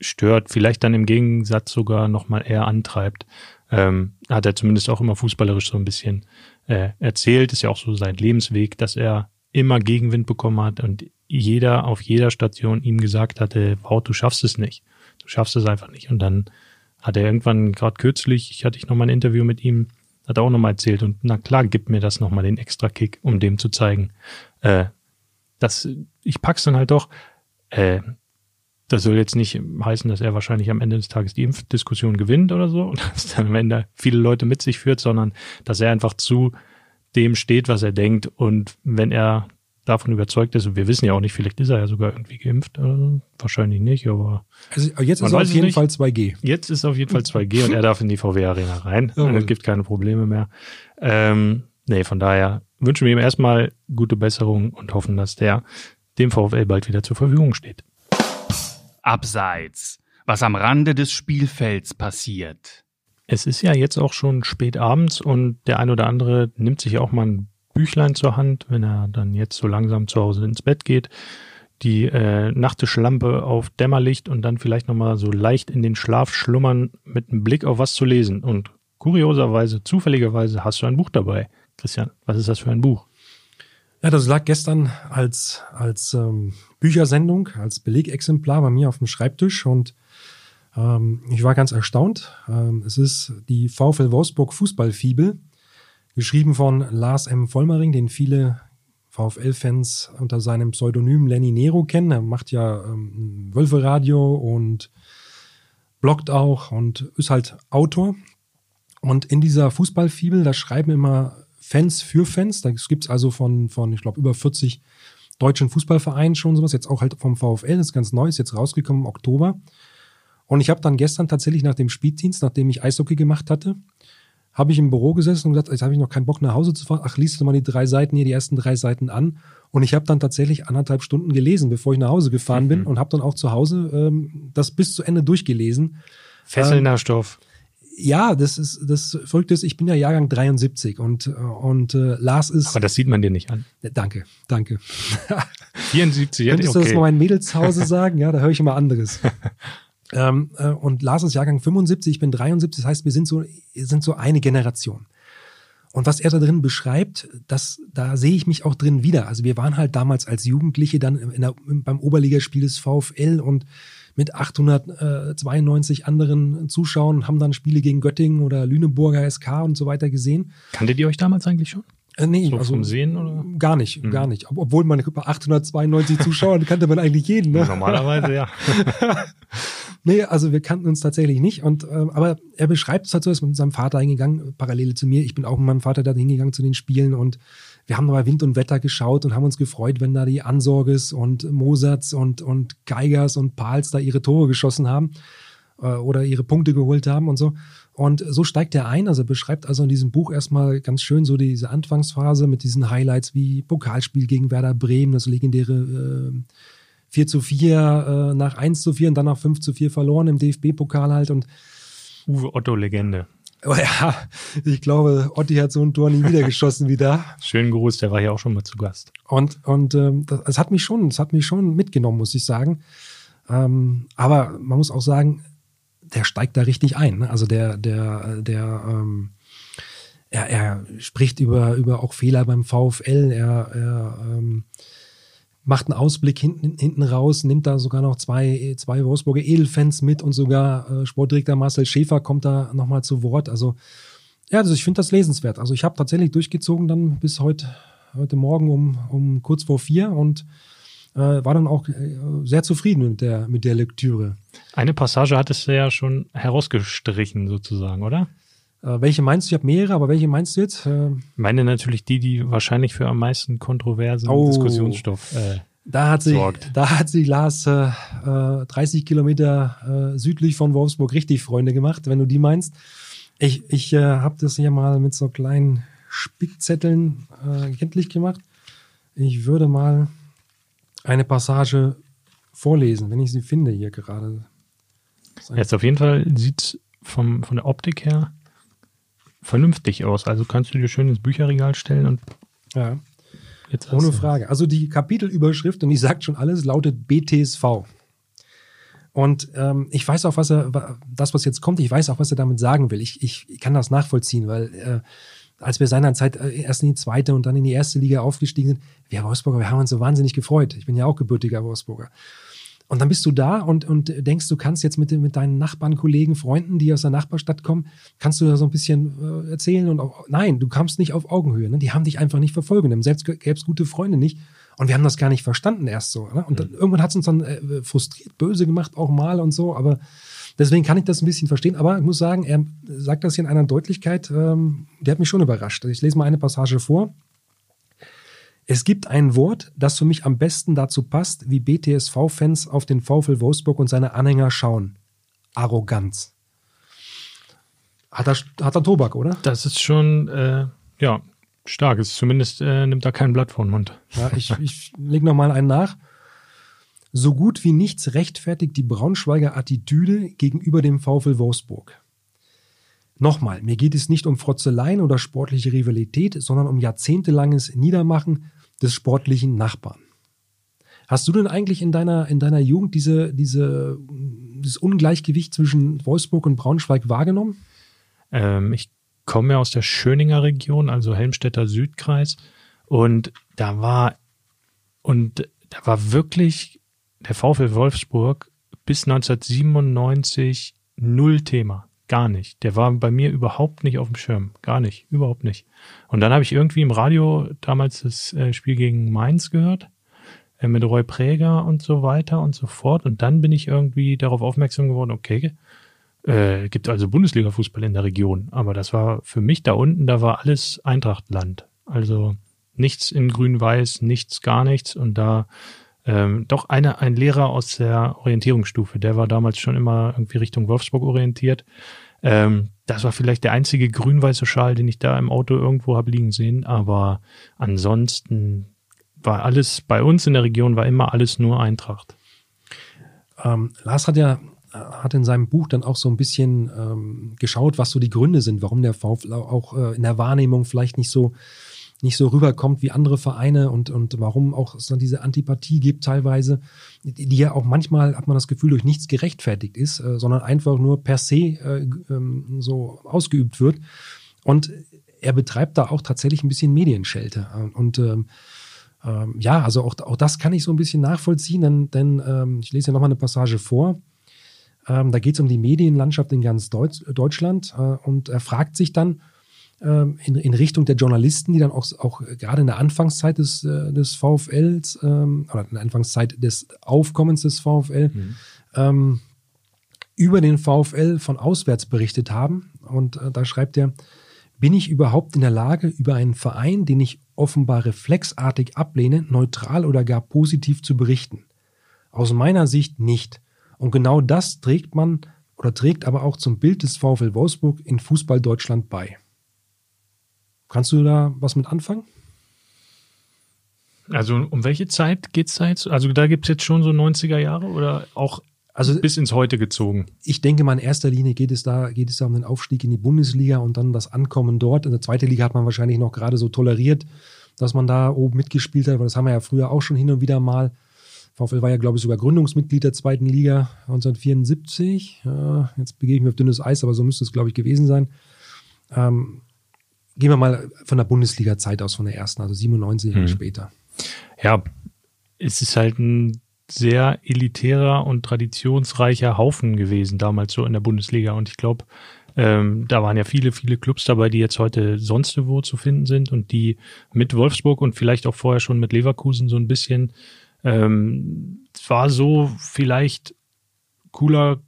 stört. Vielleicht dann im Gegensatz sogar nochmal eher antreibt. Ähm, hat er zumindest auch immer fußballerisch so ein bisschen äh, erzählt. Ist ja auch so sein Lebensweg, dass er immer Gegenwind bekommen hat und jeder auf jeder Station ihm gesagt hatte, wow, du schaffst es nicht. Du schaffst es einfach nicht. Und dann hat er irgendwann gerade kürzlich, ich hatte ich noch mal ein Interview mit ihm, Hat er auch nochmal erzählt. Und na klar, gibt mir das nochmal den extra Kick, um dem zu zeigen, äh, dass ich pack's dann halt doch. Äh, das soll jetzt nicht heißen, dass er wahrscheinlich am Ende des Tages die Impfdiskussion gewinnt oder so und dass dann am Ende viele Leute mit sich führt, sondern dass er einfach zu dem steht, was er denkt. Und wenn er davon überzeugt ist, und wir wissen ja auch nicht, vielleicht ist er ja sogar irgendwie geimpft, äh, wahrscheinlich nicht, aber. Also jetzt ist er auf jeden nicht. Fall 2G. Jetzt ist auf jeden Fall 2G und er darf in die VW-Arena rein. Jawohl. Und es gibt keine Probleme mehr. Ähm, nee, von daher wünschen wir ihm erstmal gute Besserung und hoffen, dass der dem VfL bald wieder zur Verfügung steht. Abseits. Was am Rande des Spielfelds passiert. Es ist ja jetzt auch schon spät abends und der ein oder andere nimmt sich auch mal ein Büchlein zur Hand, wenn er dann jetzt so langsam zu Hause ins Bett geht, die äh, Nachttischlampe auf Dämmerlicht und dann vielleicht nochmal so leicht in den Schlaf schlummern mit einem Blick auf was zu lesen. Und kurioserweise, zufälligerweise hast du ein Buch dabei. Christian, was ist das für ein Buch? Ja, das lag gestern als, als ähm, Büchersendung, als Belegexemplar bei mir auf dem Schreibtisch und ähm, ich war ganz erstaunt. Ähm, es ist die VfL Wolfsburg Fußballfibel, geschrieben von Lars M. Vollmering, den viele VfL-Fans unter seinem Pseudonym Lenny Nero kennen. Er macht ja ähm, Wölfe-Radio und bloggt auch und ist halt Autor. Und in dieser Fußballfibel, da schreiben immer Fans für Fans. Das gibt's also von, von ich glaube, über 40 deutschen Fußballvereinen schon sowas. Jetzt auch halt vom VfL, das ist ganz neu, ist jetzt rausgekommen im Oktober. Und ich habe dann gestern tatsächlich nach dem Spieldienst, nachdem ich Eishockey gemacht hatte, habe ich im Büro gesessen und gesagt, jetzt habe ich noch keinen Bock nach Hause zu fahren. Ach, liest du mal die drei Seiten hier, die ersten drei Seiten an. Und ich habe dann tatsächlich anderthalb Stunden gelesen, bevor ich nach Hause gefahren bin und habe dann auch zu Hause ähm, das bis zu Ende durchgelesen. Fesselnder Stoff. Ja, das ist das Verrückte ist, ich bin ja Jahrgang 73 und äh, und äh, Lars ist Aber das sieht man dir nicht an. Danke, danke. 74, ja, Könntest du das okay. mal meinen Mädels zu Hause sagen? Ja, da höre ich immer anderes. ähm, äh, und Lars ist Jahrgang 75, ich bin 73, das heißt, wir sind so, sind so eine Generation. Und was er da drin beschreibt, das, da sehe ich mich auch drin wieder. Also wir waren halt damals als Jugendliche dann in der, beim Oberligaspiel des VfL und mit 892 anderen Zuschauern haben dann Spiele gegen Göttingen oder Lüneburger SK und so weiter gesehen. Kanntet ihr euch damals eigentlich schon? Äh, nee, So also vom Sehen oder? gar nicht, gar nicht. Ob, obwohl man bei 892 Zuschauern kannte man eigentlich jeden. Ne? Normalerweise, ja. Nee, also wir kannten uns tatsächlich nicht. Und ähm, aber er beschreibt es halt so, er ist mit seinem Vater hingegangen, Parallele zu mir. Ich bin auch mit meinem Vater da hingegangen zu den Spielen und wir haben bei Wind und Wetter geschaut und haben uns gefreut, wenn da die Ansorges und Mosats und, und Geigers und Pals da ihre Tore geschossen haben äh, oder ihre Punkte geholt haben und so. Und so steigt er ein. Also er beschreibt also in diesem Buch erstmal ganz schön so diese Anfangsphase mit diesen Highlights wie Pokalspiel gegen Werder Bremen, das legendäre äh, 4 zu 4 äh, nach 1 zu 4 und dann nach 5 zu 4 verloren im DFB-Pokal halt. Und Uwe Otto Legende. oh ja, ich glaube, Otti hat so ein Tor nie wieder geschossen wie da. Schönen Gruß, der war hier auch schon mal zu Gast. Und, und ähm, das, das hat mich schon, das hat mich schon mitgenommen, muss ich sagen. Ähm, aber man muss auch sagen, der steigt da richtig ein. Ne? Also der, der, der, ähm, er, er spricht über, über auch Fehler beim VfL. Er, er ähm, macht einen Ausblick hinten, hinten raus, nimmt da sogar noch zwei, zwei Wolfsburger Edelfans mit und sogar äh, Sportdirektor Marcel Schäfer kommt da nochmal zu Wort. Also ja, also ich finde das lesenswert. Also ich habe tatsächlich durchgezogen dann bis heute, heute Morgen um, um kurz vor vier und äh, war dann auch äh, sehr zufrieden mit der, mit der Lektüre. Eine Passage hattest du ja schon herausgestrichen, sozusagen, oder? Äh, welche meinst du? Ich habe mehrere, aber welche meinst du jetzt? Äh, meine natürlich die, die wahrscheinlich für am meisten kontroversen Oh. Diskussionsstoff. Äh, Da hat sich, sorgt. da hat sich Lars äh, äh, 30 Kilometer äh, südlich von Wolfsburg richtig Freunde gemacht, wenn du die meinst. Ich, ich äh, habe das hier mal mit so kleinen Spickzetteln äh, kenntlich gemacht. Ich würde mal eine Passage vorlesen, wenn ich sie finde hier gerade. jetzt auf jeden Fall sieht vom von der Optik her vernünftig aus. Also kannst du dir schön ins Bücherregal stellen und Ja. jetzt Ohne Frage. Also die Kapitelüberschrift, und die sagt schon alles, lautet BTSV. Und ähm, ich weiß auch, was er, das, was jetzt kommt, ich weiß auch, was er damit sagen will. Ich, ich, ich kann das nachvollziehen, weil äh, als wir seinerzeit äh, erst in die zweite und dann in die erste Liga aufgestiegen sind, wir Wolfsburger, wir haben uns so wahnsinnig gefreut. Ich bin ja auch gebürtiger Wolfsburger. Und dann bist du da und, und denkst, du kannst jetzt mit, mit deinen Nachbarn, Kollegen, Freunden, die aus der Nachbarstadt kommen, kannst du da so ein bisschen äh, erzählen und auch, nein, du kamst nicht auf Augenhöhe. Ne? Die haben dich einfach nicht verfolgt. Selbst gäbe es gute Freunde nicht. Und wir haben das gar nicht verstanden erst so. Ne? Und dann, mhm. irgendwann hat es uns dann äh, frustriert, böse gemacht auch mal und so. Aber deswegen kann ich das ein bisschen verstehen. Aber ich muss sagen, er sagt das hier in einer Deutlichkeit, ähm, der hat mich schon überrascht. Ich lese mal eine Passage vor. Es gibt ein Wort, das für mich am besten dazu passt, wie BTSV-Fans auf den VfL Wolfsburg und seine Anhänger schauen. Arroganz. Hat er, hat er Tobak, oder? Das ist schon, äh, ja, stark. Ist zumindest äh, nimmt er kein Blatt vor den Mund. Ja, ich, ich lege nochmal einen nach. So gut wie nichts rechtfertigt die Braunschweiger Attitüde gegenüber dem VfL Wolfsburg. Nochmal, mir geht es nicht um Frotzeleien oder sportliche Rivalität, sondern um jahrzehntelanges Niedermachen des sportlichen Nachbarn. Hast du denn eigentlich in deiner, in deiner Jugend diese, diese, dieses Ungleichgewicht zwischen Wolfsburg und Braunschweig wahrgenommen? Ähm, ich komme ja aus der Schöninger Region, also Helmstädter Südkreis. Und da war, und da war wirklich der VfL Wolfsburg bis 1997 null Thema. Gar nicht. Der war bei mir überhaupt nicht auf dem Schirm. Gar nicht. Überhaupt nicht. Und dann habe ich irgendwie im Radio damals das äh, Spiel gegen Mainz gehört. Äh, mit Roy Präger und so weiter und so fort. Und dann bin ich irgendwie darauf aufmerksam geworden, okay, äh, gibt also Bundesliga-Fußball in der Region. Aber das war für mich da unten, da war alles Eintrachtland. Also nichts in Grün-Weiß, nichts, gar nichts. Und da ähm, doch eine, ein Lehrer aus der Orientierungsstufe, der war damals schon immer irgendwie Richtung Wolfsburg orientiert. Ähm, das war vielleicht der einzige grün-weiße Schal, den ich da im Auto irgendwo habe liegen sehen. Aber ansonsten war alles bei uns in der Region war immer alles nur Eintracht. Ähm, Lars hat ja hat in seinem Buch dann auch so ein bisschen ähm, geschaut, was so die Gründe sind, warum der VfL auch äh, in der Wahrnehmung vielleicht nicht so nicht so rüberkommt wie andere Vereine und, und warum auch es dann diese Antipathie gibt teilweise, die, ja auch manchmal, hat man das Gefühl, durch nichts gerechtfertigt ist, äh, sondern einfach nur per se äh, ähm, so ausgeübt wird. Und er betreibt da auch tatsächlich ein bisschen Medienschelte. Und ähm, ähm, ja, also auch, auch das kann ich so ein bisschen nachvollziehen, denn, denn ähm, ich lese ja nochmal eine Passage vor. Ähm, da geht es um die Medienlandschaft in ganz Deutsch, Deutschland äh, und er fragt sich dann, ähm, in, in Richtung der Journalisten, die dann auch, auch gerade in der Anfangszeit des, äh, des VfLs ähm, oder in der Anfangszeit des Aufkommens des VfL mhm. ähm, über den VfL von auswärts berichtet haben. Und äh, da schreibt er, bin ich überhaupt in der Lage, über einen Verein, den ich offenbar reflexartig ablehne, neutral oder gar positiv zu berichten? Aus meiner Sicht nicht. Und genau das trägt man oder trägt aber auch zum Bild des VfL Wolfsburg in Fußball Deutschland bei. Kannst du da was mit anfangen? Also um welche Zeit geht es da jetzt? Also da gibt es jetzt schon so 90er Jahre oder auch also, bis ins Heute gezogen? Ich denke mal, in erster Linie geht es, da, geht es da um den Aufstieg in die Bundesliga und dann das Ankommen dort. In der zweiten Liga hat man wahrscheinlich noch gerade so toleriert, dass man da oben mitgespielt hat, weil das haben wir ja früher auch schon hin und wieder mal. VfL war ja, glaube ich, sogar Gründungsmitglied der zweiten Liga 1974. Ja, jetzt begebe ich mich auf dünnes Eis, aber so müsste es, glaube ich, gewesen sein. Ähm, gehen wir mal von der Bundesliga-Zeit aus, von der ersten, also 97 Jahre hm. später. Ja, es ist halt ein sehr elitärer und traditionsreicher Haufen gewesen, damals so in der Bundesliga. Und ich glaube, ähm, da waren ja viele, viele Clubs dabei, die jetzt heute sonst wo zu finden sind und die mit Wolfsburg und vielleicht auch vorher schon mit Leverkusen so ein bisschen, ähm, war so vielleicht cooler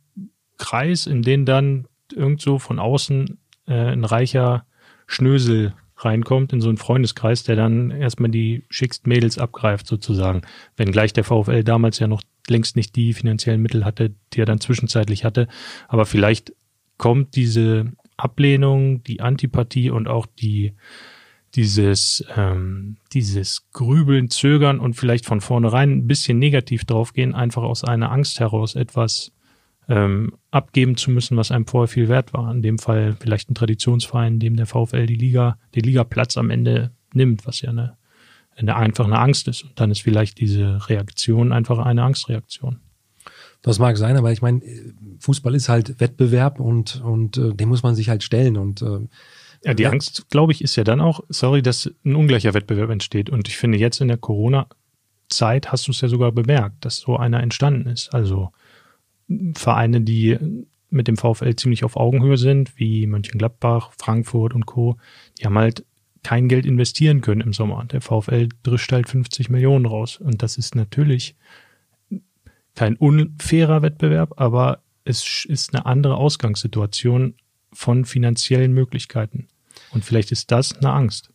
Kreis, in den dann irgend so von außen äh, ein reicher Schnösel reinkommt in so einen Freundeskreis, der dann erstmal die schicksten Mädels abgreift sozusagen. Wenn gleich der VfL damals ja noch längst nicht die finanziellen Mittel hatte, die er dann zwischenzeitlich hatte. Aber vielleicht kommt diese Ablehnung, die Antipathie und auch die dieses ähm, dieses Grübeln, Zögern und vielleicht von vornherein ein bisschen negativ draufgehen, einfach aus einer Angst heraus etwas ähm, abgeben zu müssen, was einem vorher viel wert war. In dem Fall vielleicht ein Traditionsverein, dem der VfL die Liga, die Ligaplatz am Ende nimmt, was ja eine, eine einfach eine Angst ist. Und dann ist vielleicht diese Reaktion einfach eine Angstreaktion. Das mag sein, aber ich meine, Fußball ist halt Wettbewerb und, und äh, dem muss man sich halt stellen. Und äh, ja, die Angst, glaube ich, ist ja dann auch, sorry, dass ein ungleicher Wettbewerb entsteht. Und ich finde jetzt in der Corona Zeit hast du es ja sogar bemerkt, dass so einer entstanden ist. Also Vereine, die mit dem VfL ziemlich auf Augenhöhe sind, wie Mönchengladbach, Frankfurt und Co., die haben halt kein Geld investieren können im Sommer. Der VfL drischt halt 50 Millionen raus. Und das ist natürlich kein unfairer Wettbewerb, aber es ist eine andere Ausgangssituation von finanziellen Möglichkeiten. Und vielleicht ist das eine Angst.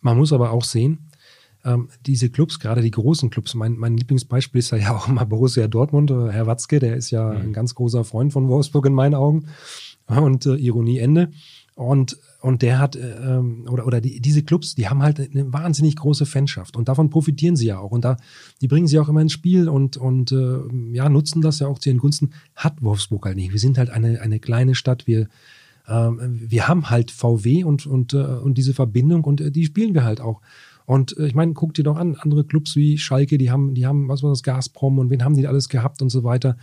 Man muss aber auch sehen, ähm, diese Clubs, gerade die großen Clubs, mein, mein Lieblingsbeispiel ist ja auch mal Borussia Dortmund. Äh, Herr Watzke, der ist ja mhm. ein ganz großer Freund von Wolfsburg in meinen Augen. Und äh, Ironie Ende. Und, und der hat, äh, ähm, oder, oder die, diese Clubs, die haben halt eine wahnsinnig große Fanschaft und davon profitieren sie ja auch. Und da, die bringen sie auch immer ins Spiel und, und äh, ja, nutzen das ja auch zu ihren Gunsten. Hat Wolfsburg halt nicht. Wir sind halt eine, eine kleine Stadt. Wir, ähm, wir haben halt VW und, und, äh, und diese Verbindung und äh, die spielen wir halt auch. Und äh, ich meine, guck dir doch an, andere Clubs wie Schalke, die haben, die haben, was war das, Gazprom und wen haben die alles gehabt und so weiter.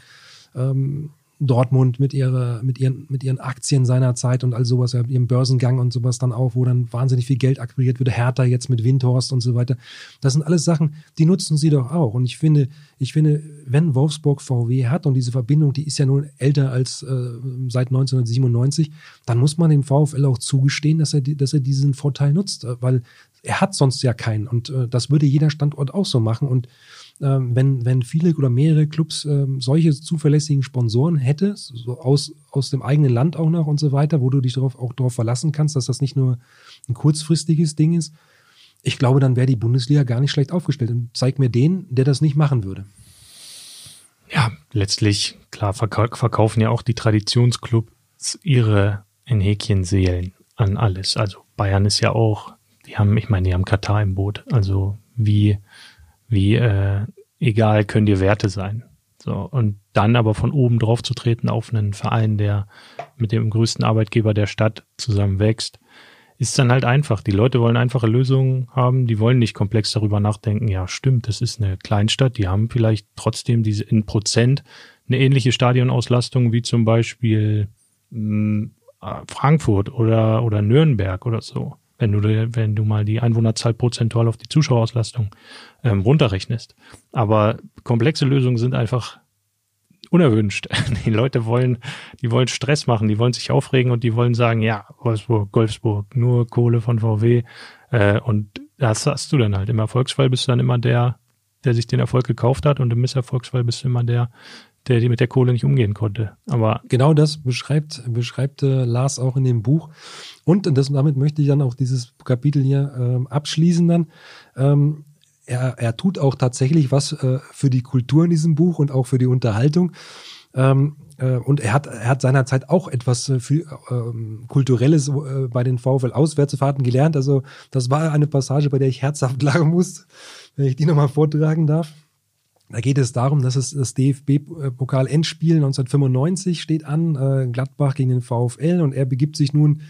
Ähm, Dortmund mit ihrer, mit ihren, mit ihren Aktien seiner Zeit und all sowas, ja, ihrem Börsengang und sowas dann auch, wo dann wahnsinnig viel Geld akquiriert wird, Hertha jetzt mit Windhorst und so weiter. Das sind alles Sachen, die nutzen sie doch auch. Und ich finde, ich finde, wenn Wolfsburg VW hat und diese Verbindung, die ist ja nun älter als äh, seit 1997, dann muss man dem VfL auch zugestehen, dass er, dass er diesen Vorteil nutzt, weil er hat sonst ja keinen. Und äh, das würde jeder Standort auch so machen. Und ähm, wenn, wenn viele oder mehrere Clubs ähm, solche zuverlässigen Sponsoren hätte, so aus, aus dem eigenen Land auch noch und so weiter, wo du dich darauf, auch darauf verlassen kannst, dass das nicht nur ein kurzfristiges Ding ist, ich glaube, dann wäre die Bundesliga gar nicht schlecht aufgestellt. Und zeig mir den, der das nicht machen würde. Ja, letztlich, klar, verkaufen ja auch die Traditionsclubs ihre in Häkchen Seelen an alles. Also Bayern ist ja auch, die haben, ich meine, die haben Katar im Boot. Also wie wie äh, egal können dir Werte sein. So, und dann aber von oben drauf zu treten auf einen Verein, der mit dem größten Arbeitgeber der Stadt zusammen wächst, ist dann halt einfach. Die Leute wollen einfache Lösungen haben, die wollen nicht komplex darüber nachdenken, ja, stimmt, das ist eine Kleinstadt, die haben vielleicht trotzdem diese in Prozent eine ähnliche Stadionauslastung wie zum Beispiel mh, hm, Frankfurt oder, oder Nürnberg oder so wenn du, wenn du mal die Einwohnerzahl prozentual auf die Zuschauerauslastung ähm, runterrechnest. Aber komplexe Lösungen sind einfach unerwünscht. Die Leute wollen, die wollen Stress machen, die wollen sich aufregen und die wollen sagen, ja, Wolfsburg, Golfsburg, nur Kohle von VW. Äh, und das hast du dann halt. Im Erfolgsfall bist du dann immer der, der sich den Erfolg gekauft hat und im Misserfolgsfall bist du immer der, der mit der Kohle nicht umgehen konnte. Aber genau das beschreibt, beschreibt äh, Lars auch in dem Buch. Und, das, damit möchte ich dann auch dieses Kapitel hier ähm, abschließen dann. Ähm, er, er tut auch tatsächlich was äh, für die Kultur in diesem Buch und auch für die Unterhaltung. Ähm, äh, und er hat, er hat seinerzeit auch etwas äh, für, ähm, Kulturelles äh, bei den VfL-Auswärtsfahrten gelernt. Also das war eine Passage, bei der ich herzhaft lachen muss, wenn ich die nochmal vortragen darf. Da geht es darum, dass es das DFB-Pokal-Endspiel 1995 steht an, äh, Gladbach gegen den VfL und er begibt sich nun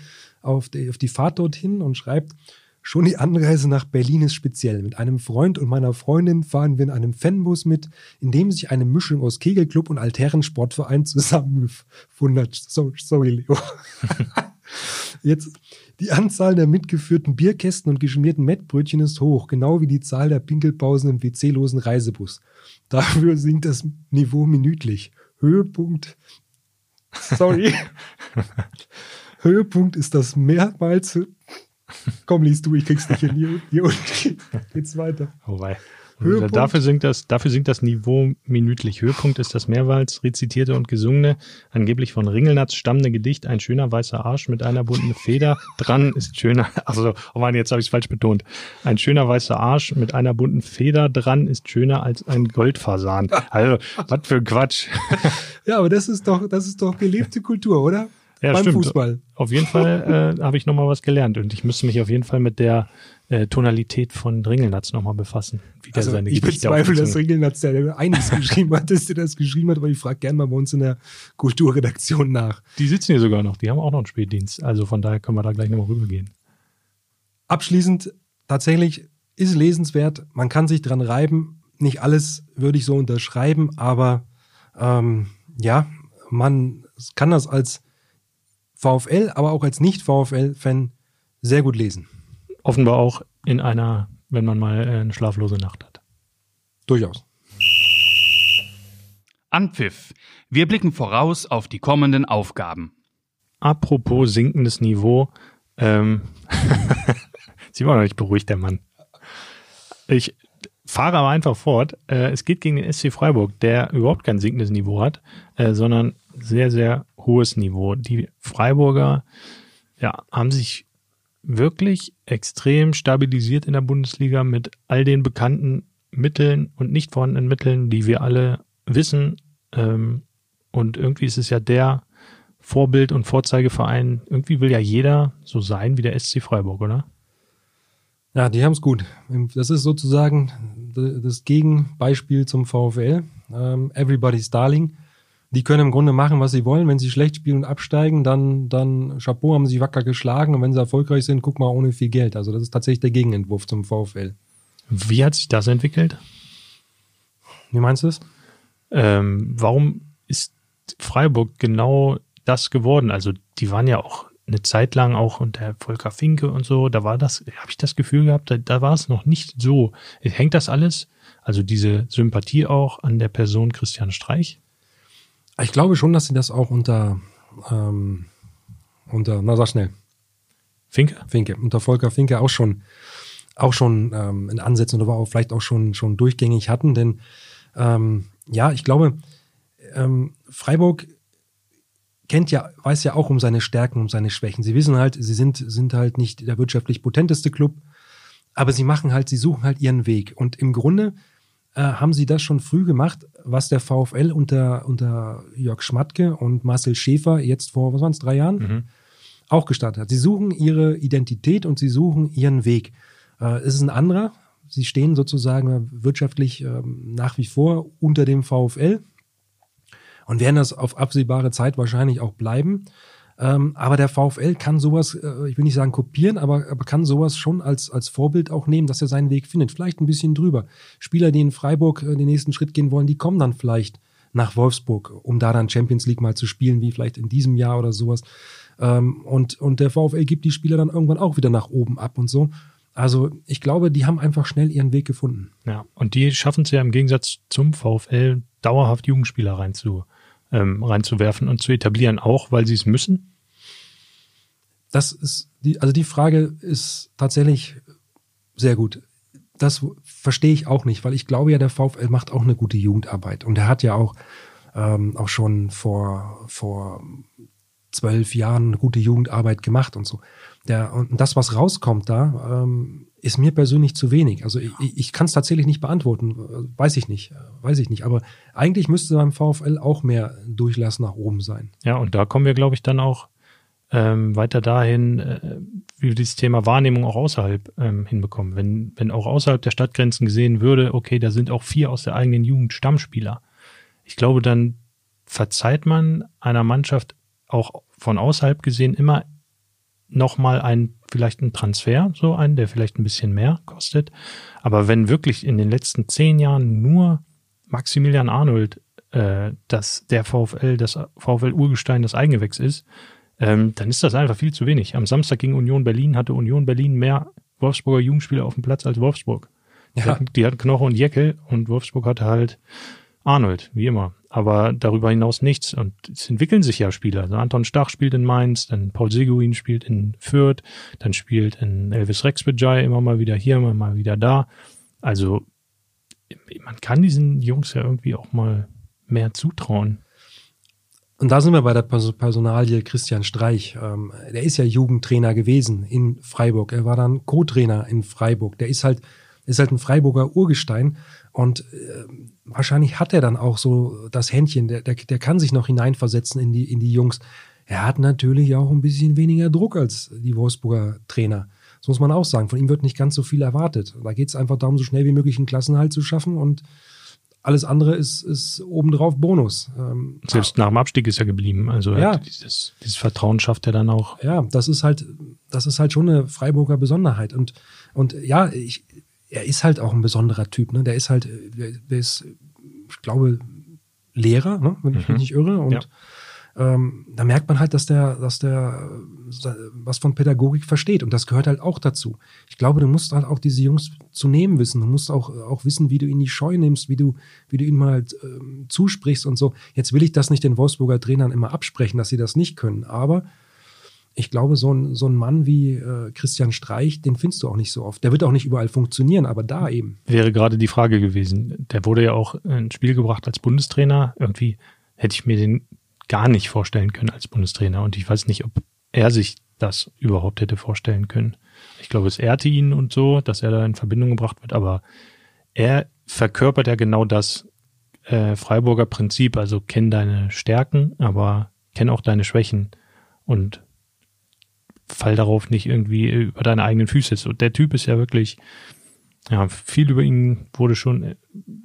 auf die, auf die Fahrt dorthin und schreibt, Schon die Anreise nach Berlin ist speziell. Mit einem Freund und meiner Freundin fahren wir in einem Fanbus mit, in dem sich eine Mischung aus Kegelclub und Altherrensportverein zusammengefunden hat. So, sorry, Leo. Jetzt, die Anzahl der mitgeführten Bierkästen und geschmierten Mettbrötchen ist hoch, genau wie die Zahl der Pinkelpausen im WC-losen Reisebus. Dafür sinkt das Niveau minütlich. Höhepunkt. Sorry. Höhepunkt ist das mehrmals. Komm, liest du, ich krieg's nicht hin. Hier, hier unten geht's weiter. Oh wei. Höhepunkt. Dafür sinkt, das, dafür sinkt das Niveau minütlich. Höhepunkt ist das mehrmals rezitierte und gesungene, angeblich von Ringelnatz stammende Gedicht Ein schöner weißer Arsch mit einer bunten Feder dran ist schöner, also, oh Mann, jetzt habe ich es falsch betont. Ein schöner weißer Arsch mit einer bunten Feder dran ist schöner als ein Goldfasan. Also, was für ein Quatsch. Ja, aber das ist doch, das ist doch gelebte Kultur, oder? Ja, Beim stimmt. Fußball. Auf jeden Fall äh, habe ich nochmal was gelernt und ich müsste mich auf jeden Fall mit der äh, Tonalität von Ringelnatz nochmal befassen. Wie also seine ich bezweifle, dass Ringelnatz der einiges geschrieben hat, dass der das geschrieben hat, aber ich frage gerne mal bei uns in der Kulturredaktion nach. Die sitzen hier sogar noch, die haben auch noch einen Spätdienst. Also von daher können wir da gleich nochmal rübergehen. Abschließend, tatsächlich ist lesenswert, man kann sich dran reiben. Nicht alles würde ich so unterschreiben, aber ähm, ja, man kann das als VfL, aber auch als Nicht-VfL-Fan sehr gut lesen offenbar auch in einer, wenn man mal äh, eine schlaflose Nacht hat. Durchaus. Anpfiff. Wir blicken voraus auf die kommenden Aufgaben. Apropos sinkendes Niveau. Ähm, Sie war noch nicht beruhigt, der Mann. Ich fahre aber einfach fort. Äh, es geht gegen den SC Freiburg, der überhaupt kein sinkendes Niveau hat, äh, sondern sehr, sehr hohes Niveau. Die Freiburger ja, haben sich wirklich extrem stabilisiert in der Bundesliga mit all den bekannten Mitteln und nicht vorhandenen Mitteln, die wir alle wissen. Ähm, und irgendwie ist es ja der Vorbild- und Vorzeigeverein. Irgendwie will ja jeder so sein wie der SC Freiburg, oder? Ja, die haben es gut. Das ist sozusagen das Gegenbeispiel zum VfL. Ähm, everybody's Darling. Die können im Grunde machen, was sie wollen. Wenn sie schlecht spielen und absteigen, dann, dann Chapeau, haben sie wacker geschlagen. Und wenn sie erfolgreich sind, guck mal, ohne viel Geld. Also das ist tatsächlich der Gegenentwurf zum VfL. Wie hat sich das entwickelt? Wie meinst du es? Ähm, warum ist Freiburg genau das geworden? Also die waren ja auch eine Zeit lang auch unter Volker Finke und so, da war das, habe ich das Gefühl gehabt, da, da war es noch nicht so. Hängt das alles, also diese Sympathie auch an der Person Christian Streich? Ich glaube schon, dass sie das auch unter, ähm, unter, na sag schnell. Finke? Finke, unter Volker Finke auch schon, auch schon ähm, in Ansätzen oder auch vielleicht auch schon, schon durchgängig hatten, denn ähm, ja, ich glaube, ähm, Freiburg kennt ja, weiß ja auch um seine Stärken, um seine Schwächen. Sie wissen halt, sie sind, sind halt nicht der wirtschaftlich potenteste Club, aber sie machen halt, sie suchen halt ihren Weg. Und im Grunde äh, haben sie das schon früh gemacht, was der VfL unter, unter Jörg Schmatke und Marcel Schäfer jetzt vor, was waren es, drei Jahren mhm. auch gestartet hat. Sie suchen ihre Identität und sie suchen ihren Weg. Äh, es ist ein anderer. Sie stehen sozusagen wirtschaftlich äh, nach wie vor unter dem VfL und werden das auf absehbare Zeit wahrscheinlich auch bleiben. Ähm, aber der VfL kann sowas, äh, ich will nicht sagen kopieren, aber, aber kann sowas schon als, als Vorbild auch nehmen, dass er seinen Weg findet. Vielleicht ein bisschen drüber. Spieler, die in Freiburg äh, den nächsten Schritt gehen wollen, die kommen dann vielleicht nach Wolfsburg, um da dann Champions League mal zu spielen, wie vielleicht in diesem Jahr oder sowas. Ähm, und, und der VfL gibt die Spieler dann irgendwann auch wieder nach oben ab und so. Also ich glaube, die haben einfach schnell ihren Weg gefunden. Ja, und die schaffen es ja im Gegensatz zum VfL dauerhaft Jugendspieler reinzu, ähm, reinzuwerfen und zu etablieren, auch weil sie es müssen? Das ist die, also die Frage ist tatsächlich sehr gut. Das verstehe ich auch nicht, weil ich glaube ja, der VfL macht auch eine gute Jugendarbeit und er hat ja auch ähm, auch schon vor vor zwölf Jahren gute Jugendarbeit gemacht und so. Der, und das, was rauskommt da, ähm, ist mir persönlich zu wenig. Also ich, ich kann es tatsächlich nicht beantworten, weiß ich nicht, weiß ich nicht. Aber eigentlich müsste beim VfL auch mehr Durchlass nach oben sein. Ja, und da kommen wir, glaube ich, dann auch ähm, weiter dahin, äh, wie wir dieses Thema Wahrnehmung auch außerhalb ähm, hinbekommen. Wenn, wenn auch außerhalb der Stadtgrenzen gesehen würde, okay, da sind auch vier aus der eigenen Jugend Stammspieler. Ich glaube, dann verzeiht man einer Mannschaft auch von außerhalb gesehen immer nochmal ein, vielleicht ein Transfer, so einen, der vielleicht ein bisschen mehr kostet. Aber wenn wirklich in den letzten zehn Jahren nur Maximilian Arnold, äh, dass der VfL, das VfL Urgestein das Eigengewächs ist, ähm, dann ist das einfach viel zu wenig. Am Samstag gegen Union Berlin hatte Union Berlin mehr Wolfsburger Jugendspieler auf dem Platz als Wolfsburg. Ja. Die, hatten, die hatten Knoche und Jeckel und Wolfsburg hatte halt Arnold, wie immer. Aber darüber hinaus nichts. Und es entwickeln sich ja Spieler. Also Anton Stach spielt in Mainz, dann Paul Seguin spielt in Fürth, dann spielt in Elvis Rexbejai immer mal wieder hier, immer mal wieder da. Also man kann diesen Jungs ja irgendwie auch mal mehr zutrauen. Und da sind wir bei der Personalie Christian Streich. Ähm, der ist ja Jugendtrainer gewesen in Freiburg. Er war dann Co-Trainer in Freiburg. Der ist halt, ist halt ein Freiburger Urgestein. Und äh, wahrscheinlich hat er dann auch so das Händchen, der, der, der kann sich noch hineinversetzen in die, in die Jungs. Er hat natürlich auch ein bisschen weniger Druck als die Wolfsburger Trainer. Das muss man auch sagen. Von ihm wird nicht ganz so viel erwartet. Da geht es einfach darum, so schnell wie möglich einen Klassenhalt zu schaffen und alles andere ist, ist obendrauf Bonus. Ähm, Selbst nach dem Abstieg ist er geblieben. Also ja. dieses, dieses Vertrauen schafft er dann auch. Ja, das ist halt, das ist halt schon eine Freiburger Besonderheit. Und, und ja, ich, er ist halt auch ein besonderer Typ. Ne? Der ist halt, der, der ist, ich glaube, Lehrer, ne? wenn ich mich mhm. nicht irre. Und ja. ähm, da merkt man halt, dass der, dass der äh, was von Pädagogik versteht. Und das gehört halt auch dazu. Ich glaube, du musst halt auch diese Jungs zu nehmen wissen. Du musst auch, auch wissen, wie du ihn die Scheu nimmst, wie du, wie du ihnen mal halt, ähm, zusprichst und so. Jetzt will ich das nicht den Wolfsburger Trainern immer absprechen, dass sie das nicht können. Aber ich glaube, so ein, so ein Mann wie äh, Christian Streich, den findest du auch nicht so oft. Der wird auch nicht überall funktionieren, aber da eben. Wäre gerade die Frage gewesen. Der wurde ja auch ins Spiel gebracht als Bundestrainer. Irgendwie hätte ich mir den gar nicht vorstellen können als Bundestrainer. Und ich weiß nicht, ob er sich das überhaupt hätte vorstellen können. Ich glaube, es ehrte ihn und so, dass er da in Verbindung gebracht wird, aber er verkörpert ja genau das äh, Freiburger Prinzip, also kenn deine Stärken, aber kenn auch deine Schwächen und fall darauf nicht irgendwie über deine eigenen Füße. Und der Typ ist ja wirklich, ja, viel über ihn wurde schon äh,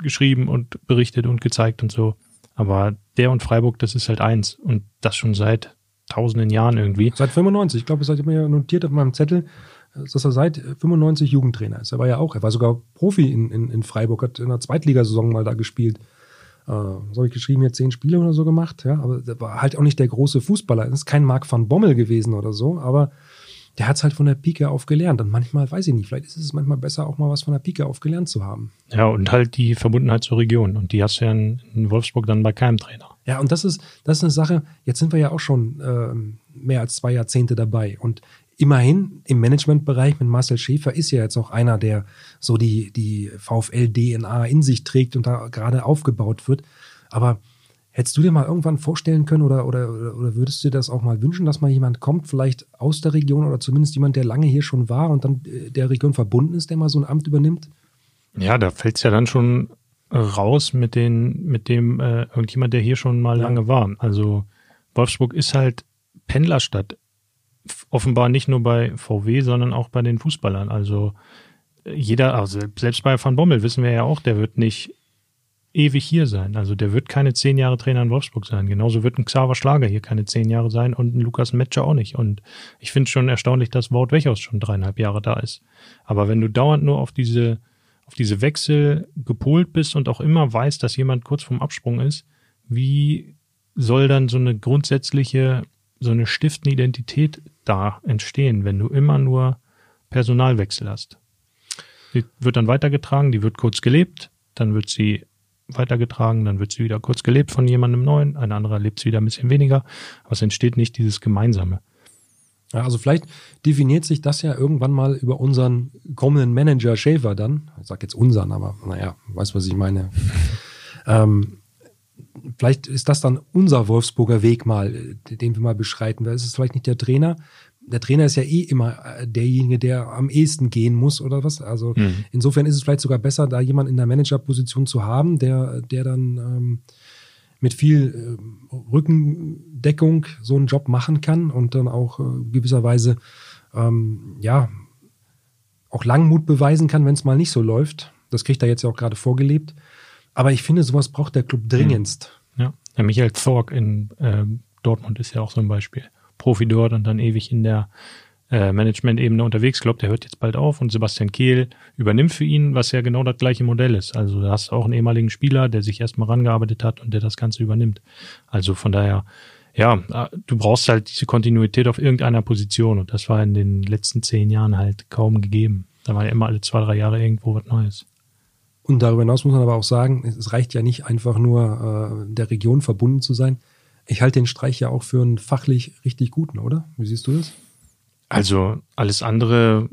geschrieben und berichtet und gezeigt und so. Aber der und Freiburg, das ist halt eins. Und das schon seit tausenden Jahren irgendwie. Seit 95. Ich glaube, es hat mir notiert auf meinem Zettel, dass er seit 95 Jugendtrainer ist. Er war ja auch, er war sogar Profi in, in, in Freiburg, hat in der Zweitligasaison mal da gespielt. Äh, was habe ich geschrieben, hier zehn Spiele oder so gemacht, ja, aber der war halt auch nicht der große Fußballer. Das ist kein Marc van Bommel gewesen oder so, aber der hat es halt von der Pike auf gelernt. Und manchmal, weiß ich nicht, vielleicht ist es manchmal besser, auch mal was von der Pike auf gelernt zu haben. Ja, und halt die Verbundenheit zur Region. Und die hast du ja in, in Wolfsburg dann bei keinem Trainer. Ja, und das ist, das ist eine Sache, jetzt sind wir ja auch schon äh, mehr als zwei Jahrzehnte dabei. Und immerhin im Managementbereich mit Marcel Schäfer ist ja jetzt auch einer, der so die, die VfL-DNA in sich trägt und da gerade aufgebaut wird. Aber Hättest du dir mal irgendwann vorstellen können oder, oder, oder würdest du dir das auch mal wünschen, dass mal jemand kommt, vielleicht aus der Region oder zumindest jemand, der lange hier schon war und dann äh, der Region verbunden ist, der mal so ein Amt übernimmt? Ja, da fällt es ja dann schon raus mit, den, mit dem äh, irgendjemand, der hier schon mal ja. lange war. Also Wolfsburg ist halt Pendlerstadt. Offenbar nicht nur bei VW, sondern auch bei den Fußballern. Also jeder, also selbst bei Van Bommel wissen wir ja auch, der wird nicht ewig hier sein. Also der wird keine zehn Jahre Trainer in Wolfsburg sein. Genauso wird ein Xaver Schlager hier keine zehn Jahre sein und ein Lukas Metscher auch nicht. Und ich finde schon erstaunlich, dass Wout Wechhaus schon dreieinhalb Jahre da ist. Aber wenn du dauernd nur auf diese, auf diese Wechsel gepolt bist und auch immer weißt, dass jemand kurz vorm Absprung ist, wie soll dann so eine grundsätzliche, so eine stiftende Identität da entstehen, wenn du immer nur Personalwechsel hast? Die wird dann weitergetragen, die wird kurz gelebt, dann wird sie weitergetragen, dann wird sie wieder kurz gelebt von jemandem neuen, ein anderer lebt sie wieder ein bisschen weniger, aber es entsteht nicht dieses Gemeinsame. Ja, also vielleicht definiert sich das ja irgendwann mal über unseren kommenden Manager Schäfer dann. Ich sag jetzt unseren, aber naja, weiß, was ich meine. ähm, vielleicht ist das dann unser Wolfsburger Weg mal, den wir mal beschreiten. Da ist es vielleicht nicht der Trainer, der Trainer ist ja eh immer äh, derjenige, der am ehesten gehen muss oder was. Also mhm. insofern ist es vielleicht sogar besser, da jemanden in der Managerposition zu haben, der, der dann ähm, mit viel äh, Rückendeckung so einen Job machen kann und dann auch äh, gewisserweise ähm, ja auch Langmut beweisen kann, wenn es mal nicht so läuft. Das kriegt er jetzt ja auch gerade vorgelebt. Aber ich finde, sowas braucht der Club dringendst. Ja, ja Michael Zorg in äh, Dortmund ist ja auch so ein Beispiel. Profi dort und dann ewig in der äh, Management-Ebene unterwegs. Ich glaube, der hört jetzt bald auf und Sebastian Kehl übernimmt für ihn, was ja genau das gleiche Modell ist. Also da hast du auch einen ehemaligen Spieler, der sich erstmal rangearbeitet hat und der das Ganze übernimmt. Also von daher, ja, du brauchst halt diese Kontinuität auf irgendeiner Position und das war in den letzten zehn Jahren halt kaum gegeben. Da war ja immer alle zwei, drei Jahre irgendwo was Neues. Und darüber hinaus muss man aber auch sagen, es reicht ja nicht einfach nur äh, der Region verbunden zu sein. Ich halte den Streich ja auch für einen fachlich richtig guten, oder? Wie siehst du das? Also alles andere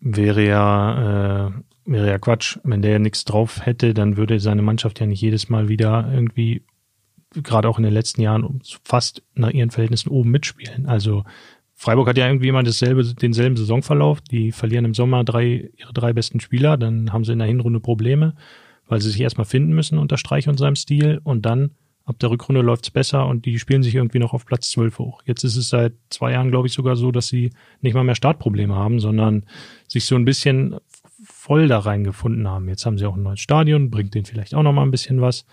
wäre ja, äh, wäre ja Quatsch. Wenn der nichts drauf hätte, dann würde seine Mannschaft ja nicht jedes Mal wieder irgendwie, gerade auch in den letzten Jahren, fast nach ihren Verhältnissen oben mitspielen. Also Freiburg hat ja irgendwie immer dasselbe, denselben Saisonverlauf. Die verlieren im Sommer drei, ihre drei besten Spieler, dann haben sie in der Hinrunde Probleme, weil sie sich erstmal finden müssen unter Streich und seinem Stil und dann Ab der Rückrunde läuft's besser und die spielen sich irgendwie noch auf Platz 12 hoch. Jetzt ist es seit zwei Jahren, glaube ich, sogar so, dass sie nicht mal mehr Startprobleme haben, sondern sich so ein bisschen voll da reingefunden haben. Jetzt haben sie auch ein neues Stadion, bringt denen vielleicht auch noch mal ein bisschen was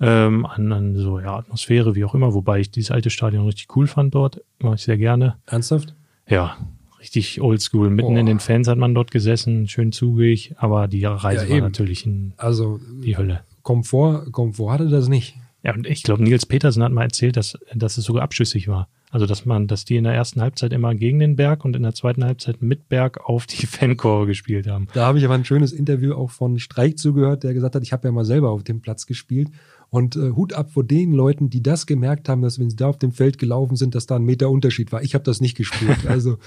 ähm, an, an so ja Atmosphäre, wie auch immer. Wobei ich dieses alte Stadion richtig cool fand dort, mache ich sehr gerne. Ernsthaft? Ja, richtig oldschool. Mitten oh. in den Fans hat man dort gesessen, schön zugig, aber die Reise ja, war natürlich in also, die Hölle. Komfort, Komfort hatte das nicht. Ja, und ich glaube, Nils Petersen hat mal erzählt, dass, dass es sogar abschüssig war. Also, dass man, dass die in der ersten Halbzeit immer gegen den Berg und in der zweiten Halbzeit mit Berg auf die Fancore gespielt haben. Da habe ich aber ein schönes Interview auch von Streik zugehört, der gesagt hat, ich habe ja mal selber auf dem Platz gespielt. Und äh, Hut ab vor den Leuten, die das gemerkt haben, dass wenn sie da auf dem Feld gelaufen sind, dass da ein Meter Unterschied war. Ich habe das nicht gespürt. Also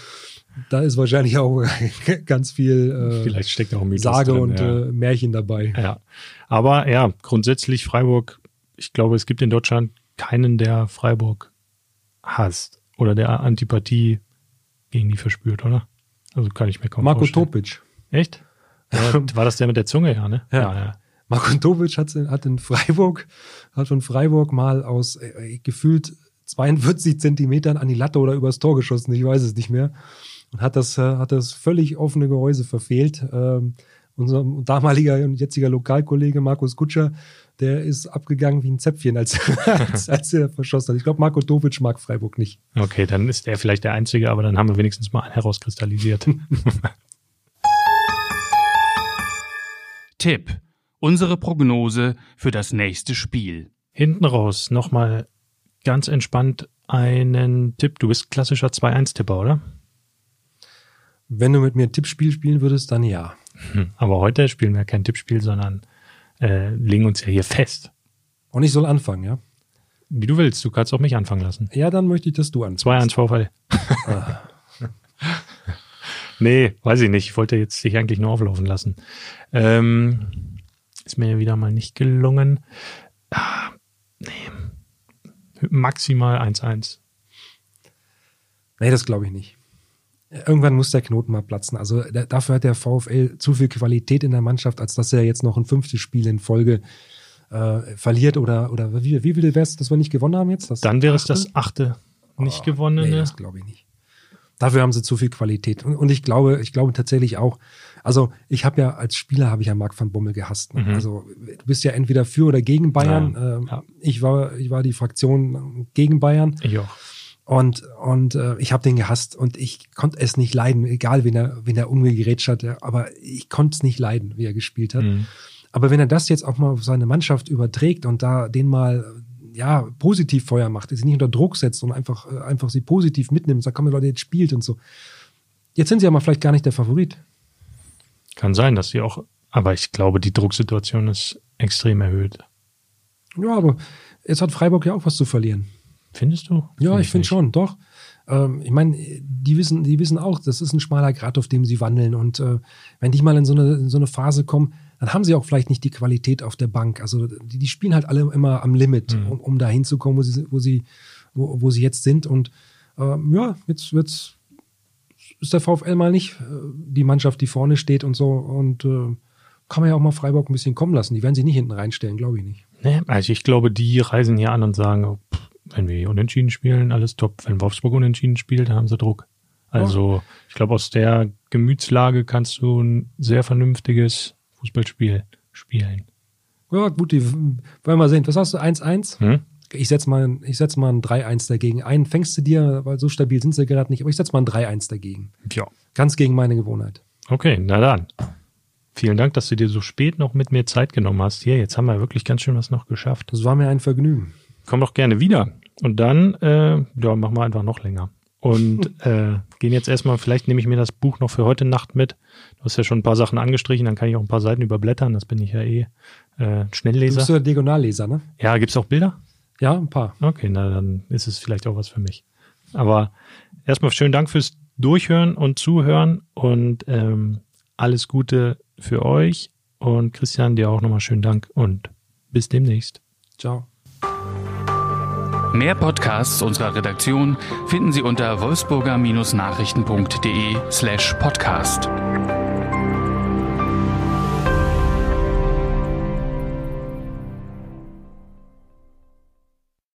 da ist wahrscheinlich auch ganz viel äh, Vielleicht steckt auch Sage drin, und ja. äh, Märchen dabei. Ja, aber ja, grundsätzlich Freiburg. Ich glaube, es gibt in Deutschland keinen, der Freiburg hasst oder der Antipathie gegen die verspürt, oder? Also kann ich mir kaum Marco vorstellen. Topic. Echt? War das der mit der Zunge, ja, ne? Ja, ja. ja. Marco Topic hat, hat in Freiburg, hat von Freiburg mal aus äh, gefühlt 42 Zentimetern an die Latte oder übers Tor geschossen, ich weiß es nicht mehr. Und hat das, äh, hat das völlig offene Gehäuse verfehlt. Ähm, unser damaliger und jetziger Lokalkollege Markus Kutscher, der ist abgegangen wie ein Zäpfchen, als, als, als er verschossen hat. Ich glaube, Marco Tovic mag Freiburg nicht. Okay, dann ist er vielleicht der Einzige, aber dann haben wir wenigstens mal herauskristallisiert. Tipp. Unsere Prognose für das nächste Spiel. Hinten raus nochmal ganz entspannt einen Tipp. Du bist klassischer 2-1-Tipper, oder? Wenn du mit mir ein Tippspiel spielen würdest, dann ja. Hm, aber heute spielen wir kein Tippspiel, sondern äh, legen uns ja hier fest. Und ich soll anfangen, ja? Wie du willst, du kannst auch mich anfangen lassen. Ja, dann möchte ich, dass du anfängst. 2-1 VfL. Ah. nee, weiß ich nicht. Ich wollte jetzt dich eigentlich nur auflaufen lassen. Ähm, ist mir wieder mal nicht gelungen. Ah, nee. Maximal 1-1. Nee, das glaube ich nicht. Irgendwann muss der Knoten mal platzen. Also der, dafür hat der VfL zu viel Qualität in der Mannschaft, als dass er jetzt noch ein fünftes Spiel in Folge äh, verliert oder, oder wie, wie viel wäre es, dass wir nicht gewonnen haben jetzt? Das Dann wäre es das achte nicht oh, gewonnene. Nee, das glaube ich nicht. Dafür haben sie zu viel Qualität. Und, und ich glaube, ich glaube tatsächlich auch, also ich habe ja als Spieler habe ich ja Marc van Bommel gehasst. Ne? Mhm. Also du bist ja entweder für oder gegen Bayern. Ja, ähm, ja. Ich war ich war die Fraktion gegen Bayern. Ich auch. Und, und äh, ich habe den gehasst und ich konnte es nicht leiden, egal wen er, wen er umgegerätscht hat, aber ich konnte es nicht leiden, wie er gespielt hat. Mhm. Aber wenn er das jetzt auch mal auf seine Mannschaft überträgt und da den mal ja positiv Feuer macht, sie nicht unter Druck setzt und einfach, äh, einfach sie positiv mitnimmt, sagt, komm, Leute, jetzt spielt und so. Jetzt sind sie ja mal vielleicht gar nicht der Favorit. Kann sein, dass sie auch, aber ich glaube, die Drucksituation ist extrem erhöht. Ja, aber jetzt hat Freiburg ja auch was zu verlieren. Findest du? Ja, Find ich finde schon, doch. Ähm, ich meine, die wissen, die wissen auch, das ist ein schmaler Grad, auf dem sie wandeln. Und äh, wenn die mal in so, eine, in so eine Phase kommen, dann haben sie auch vielleicht nicht die Qualität auf der Bank. Also die, die spielen halt alle immer am Limit, mhm. um, um da hinzukommen, wo sie, wo sie, wo, wo sie jetzt sind. Und ähm, ja, jetzt wird's ist der VfL mal nicht äh, die Mannschaft, die vorne steht und so. Und äh, kann man ja auch mal Freiburg ein bisschen kommen lassen. Die werden sie nicht hinten reinstellen, glaube ich nicht. Nee, also ich glaube, die reisen hier an und sagen, oh, pff, wenn wir unentschieden spielen, alles top. Wenn Wolfsburg unentschieden spielt, dann haben sie Druck. Also oh. ich glaube, aus der Gemütslage kannst du ein sehr vernünftiges Fußballspiel spielen. Ja, gut, die wollen wir mal sehen. Was hast du? 1-1? Hm? Ich setze mal, ich setz mal ein 3-1 dagegen. Einen fängst du dir, weil so stabil sind sie gerade nicht, aber ich setze mal ein 3-1 dagegen. Ja. Ganz gegen meine Gewohnheit. Okay, na dann. Vielen Dank, dass du dir so spät noch mit mir Zeit genommen hast. Hier, jetzt haben wir wirklich ganz schön was noch geschafft. Das war mir ein Vergnügen. Komm doch gerne wieder. Und dann, äh, ja, machen wir einfach noch länger. Und äh, gehen jetzt erstmal, vielleicht nehme ich mir das Buch noch für heute Nacht mit. Du hast ja schon ein paar Sachen angestrichen, dann kann ich auch ein paar Seiten überblättern. Das bin ich ja eh äh, Schnellleser. Du bist ja Diagonalleser, ne? Ja, gibt's auch Bilder? Ja, ein paar. Okay, na dann ist es vielleicht auch was für mich. Aber erstmal schönen Dank fürs Durchhören und Zuhören und ähm, alles Gute für euch. Und Christian, dir auch nochmal schönen Dank und bis demnächst. Ciao. Mehr Podcasts unserer Redaktion finden Sie unter wolfsburger-nachrichten.de slash podcast.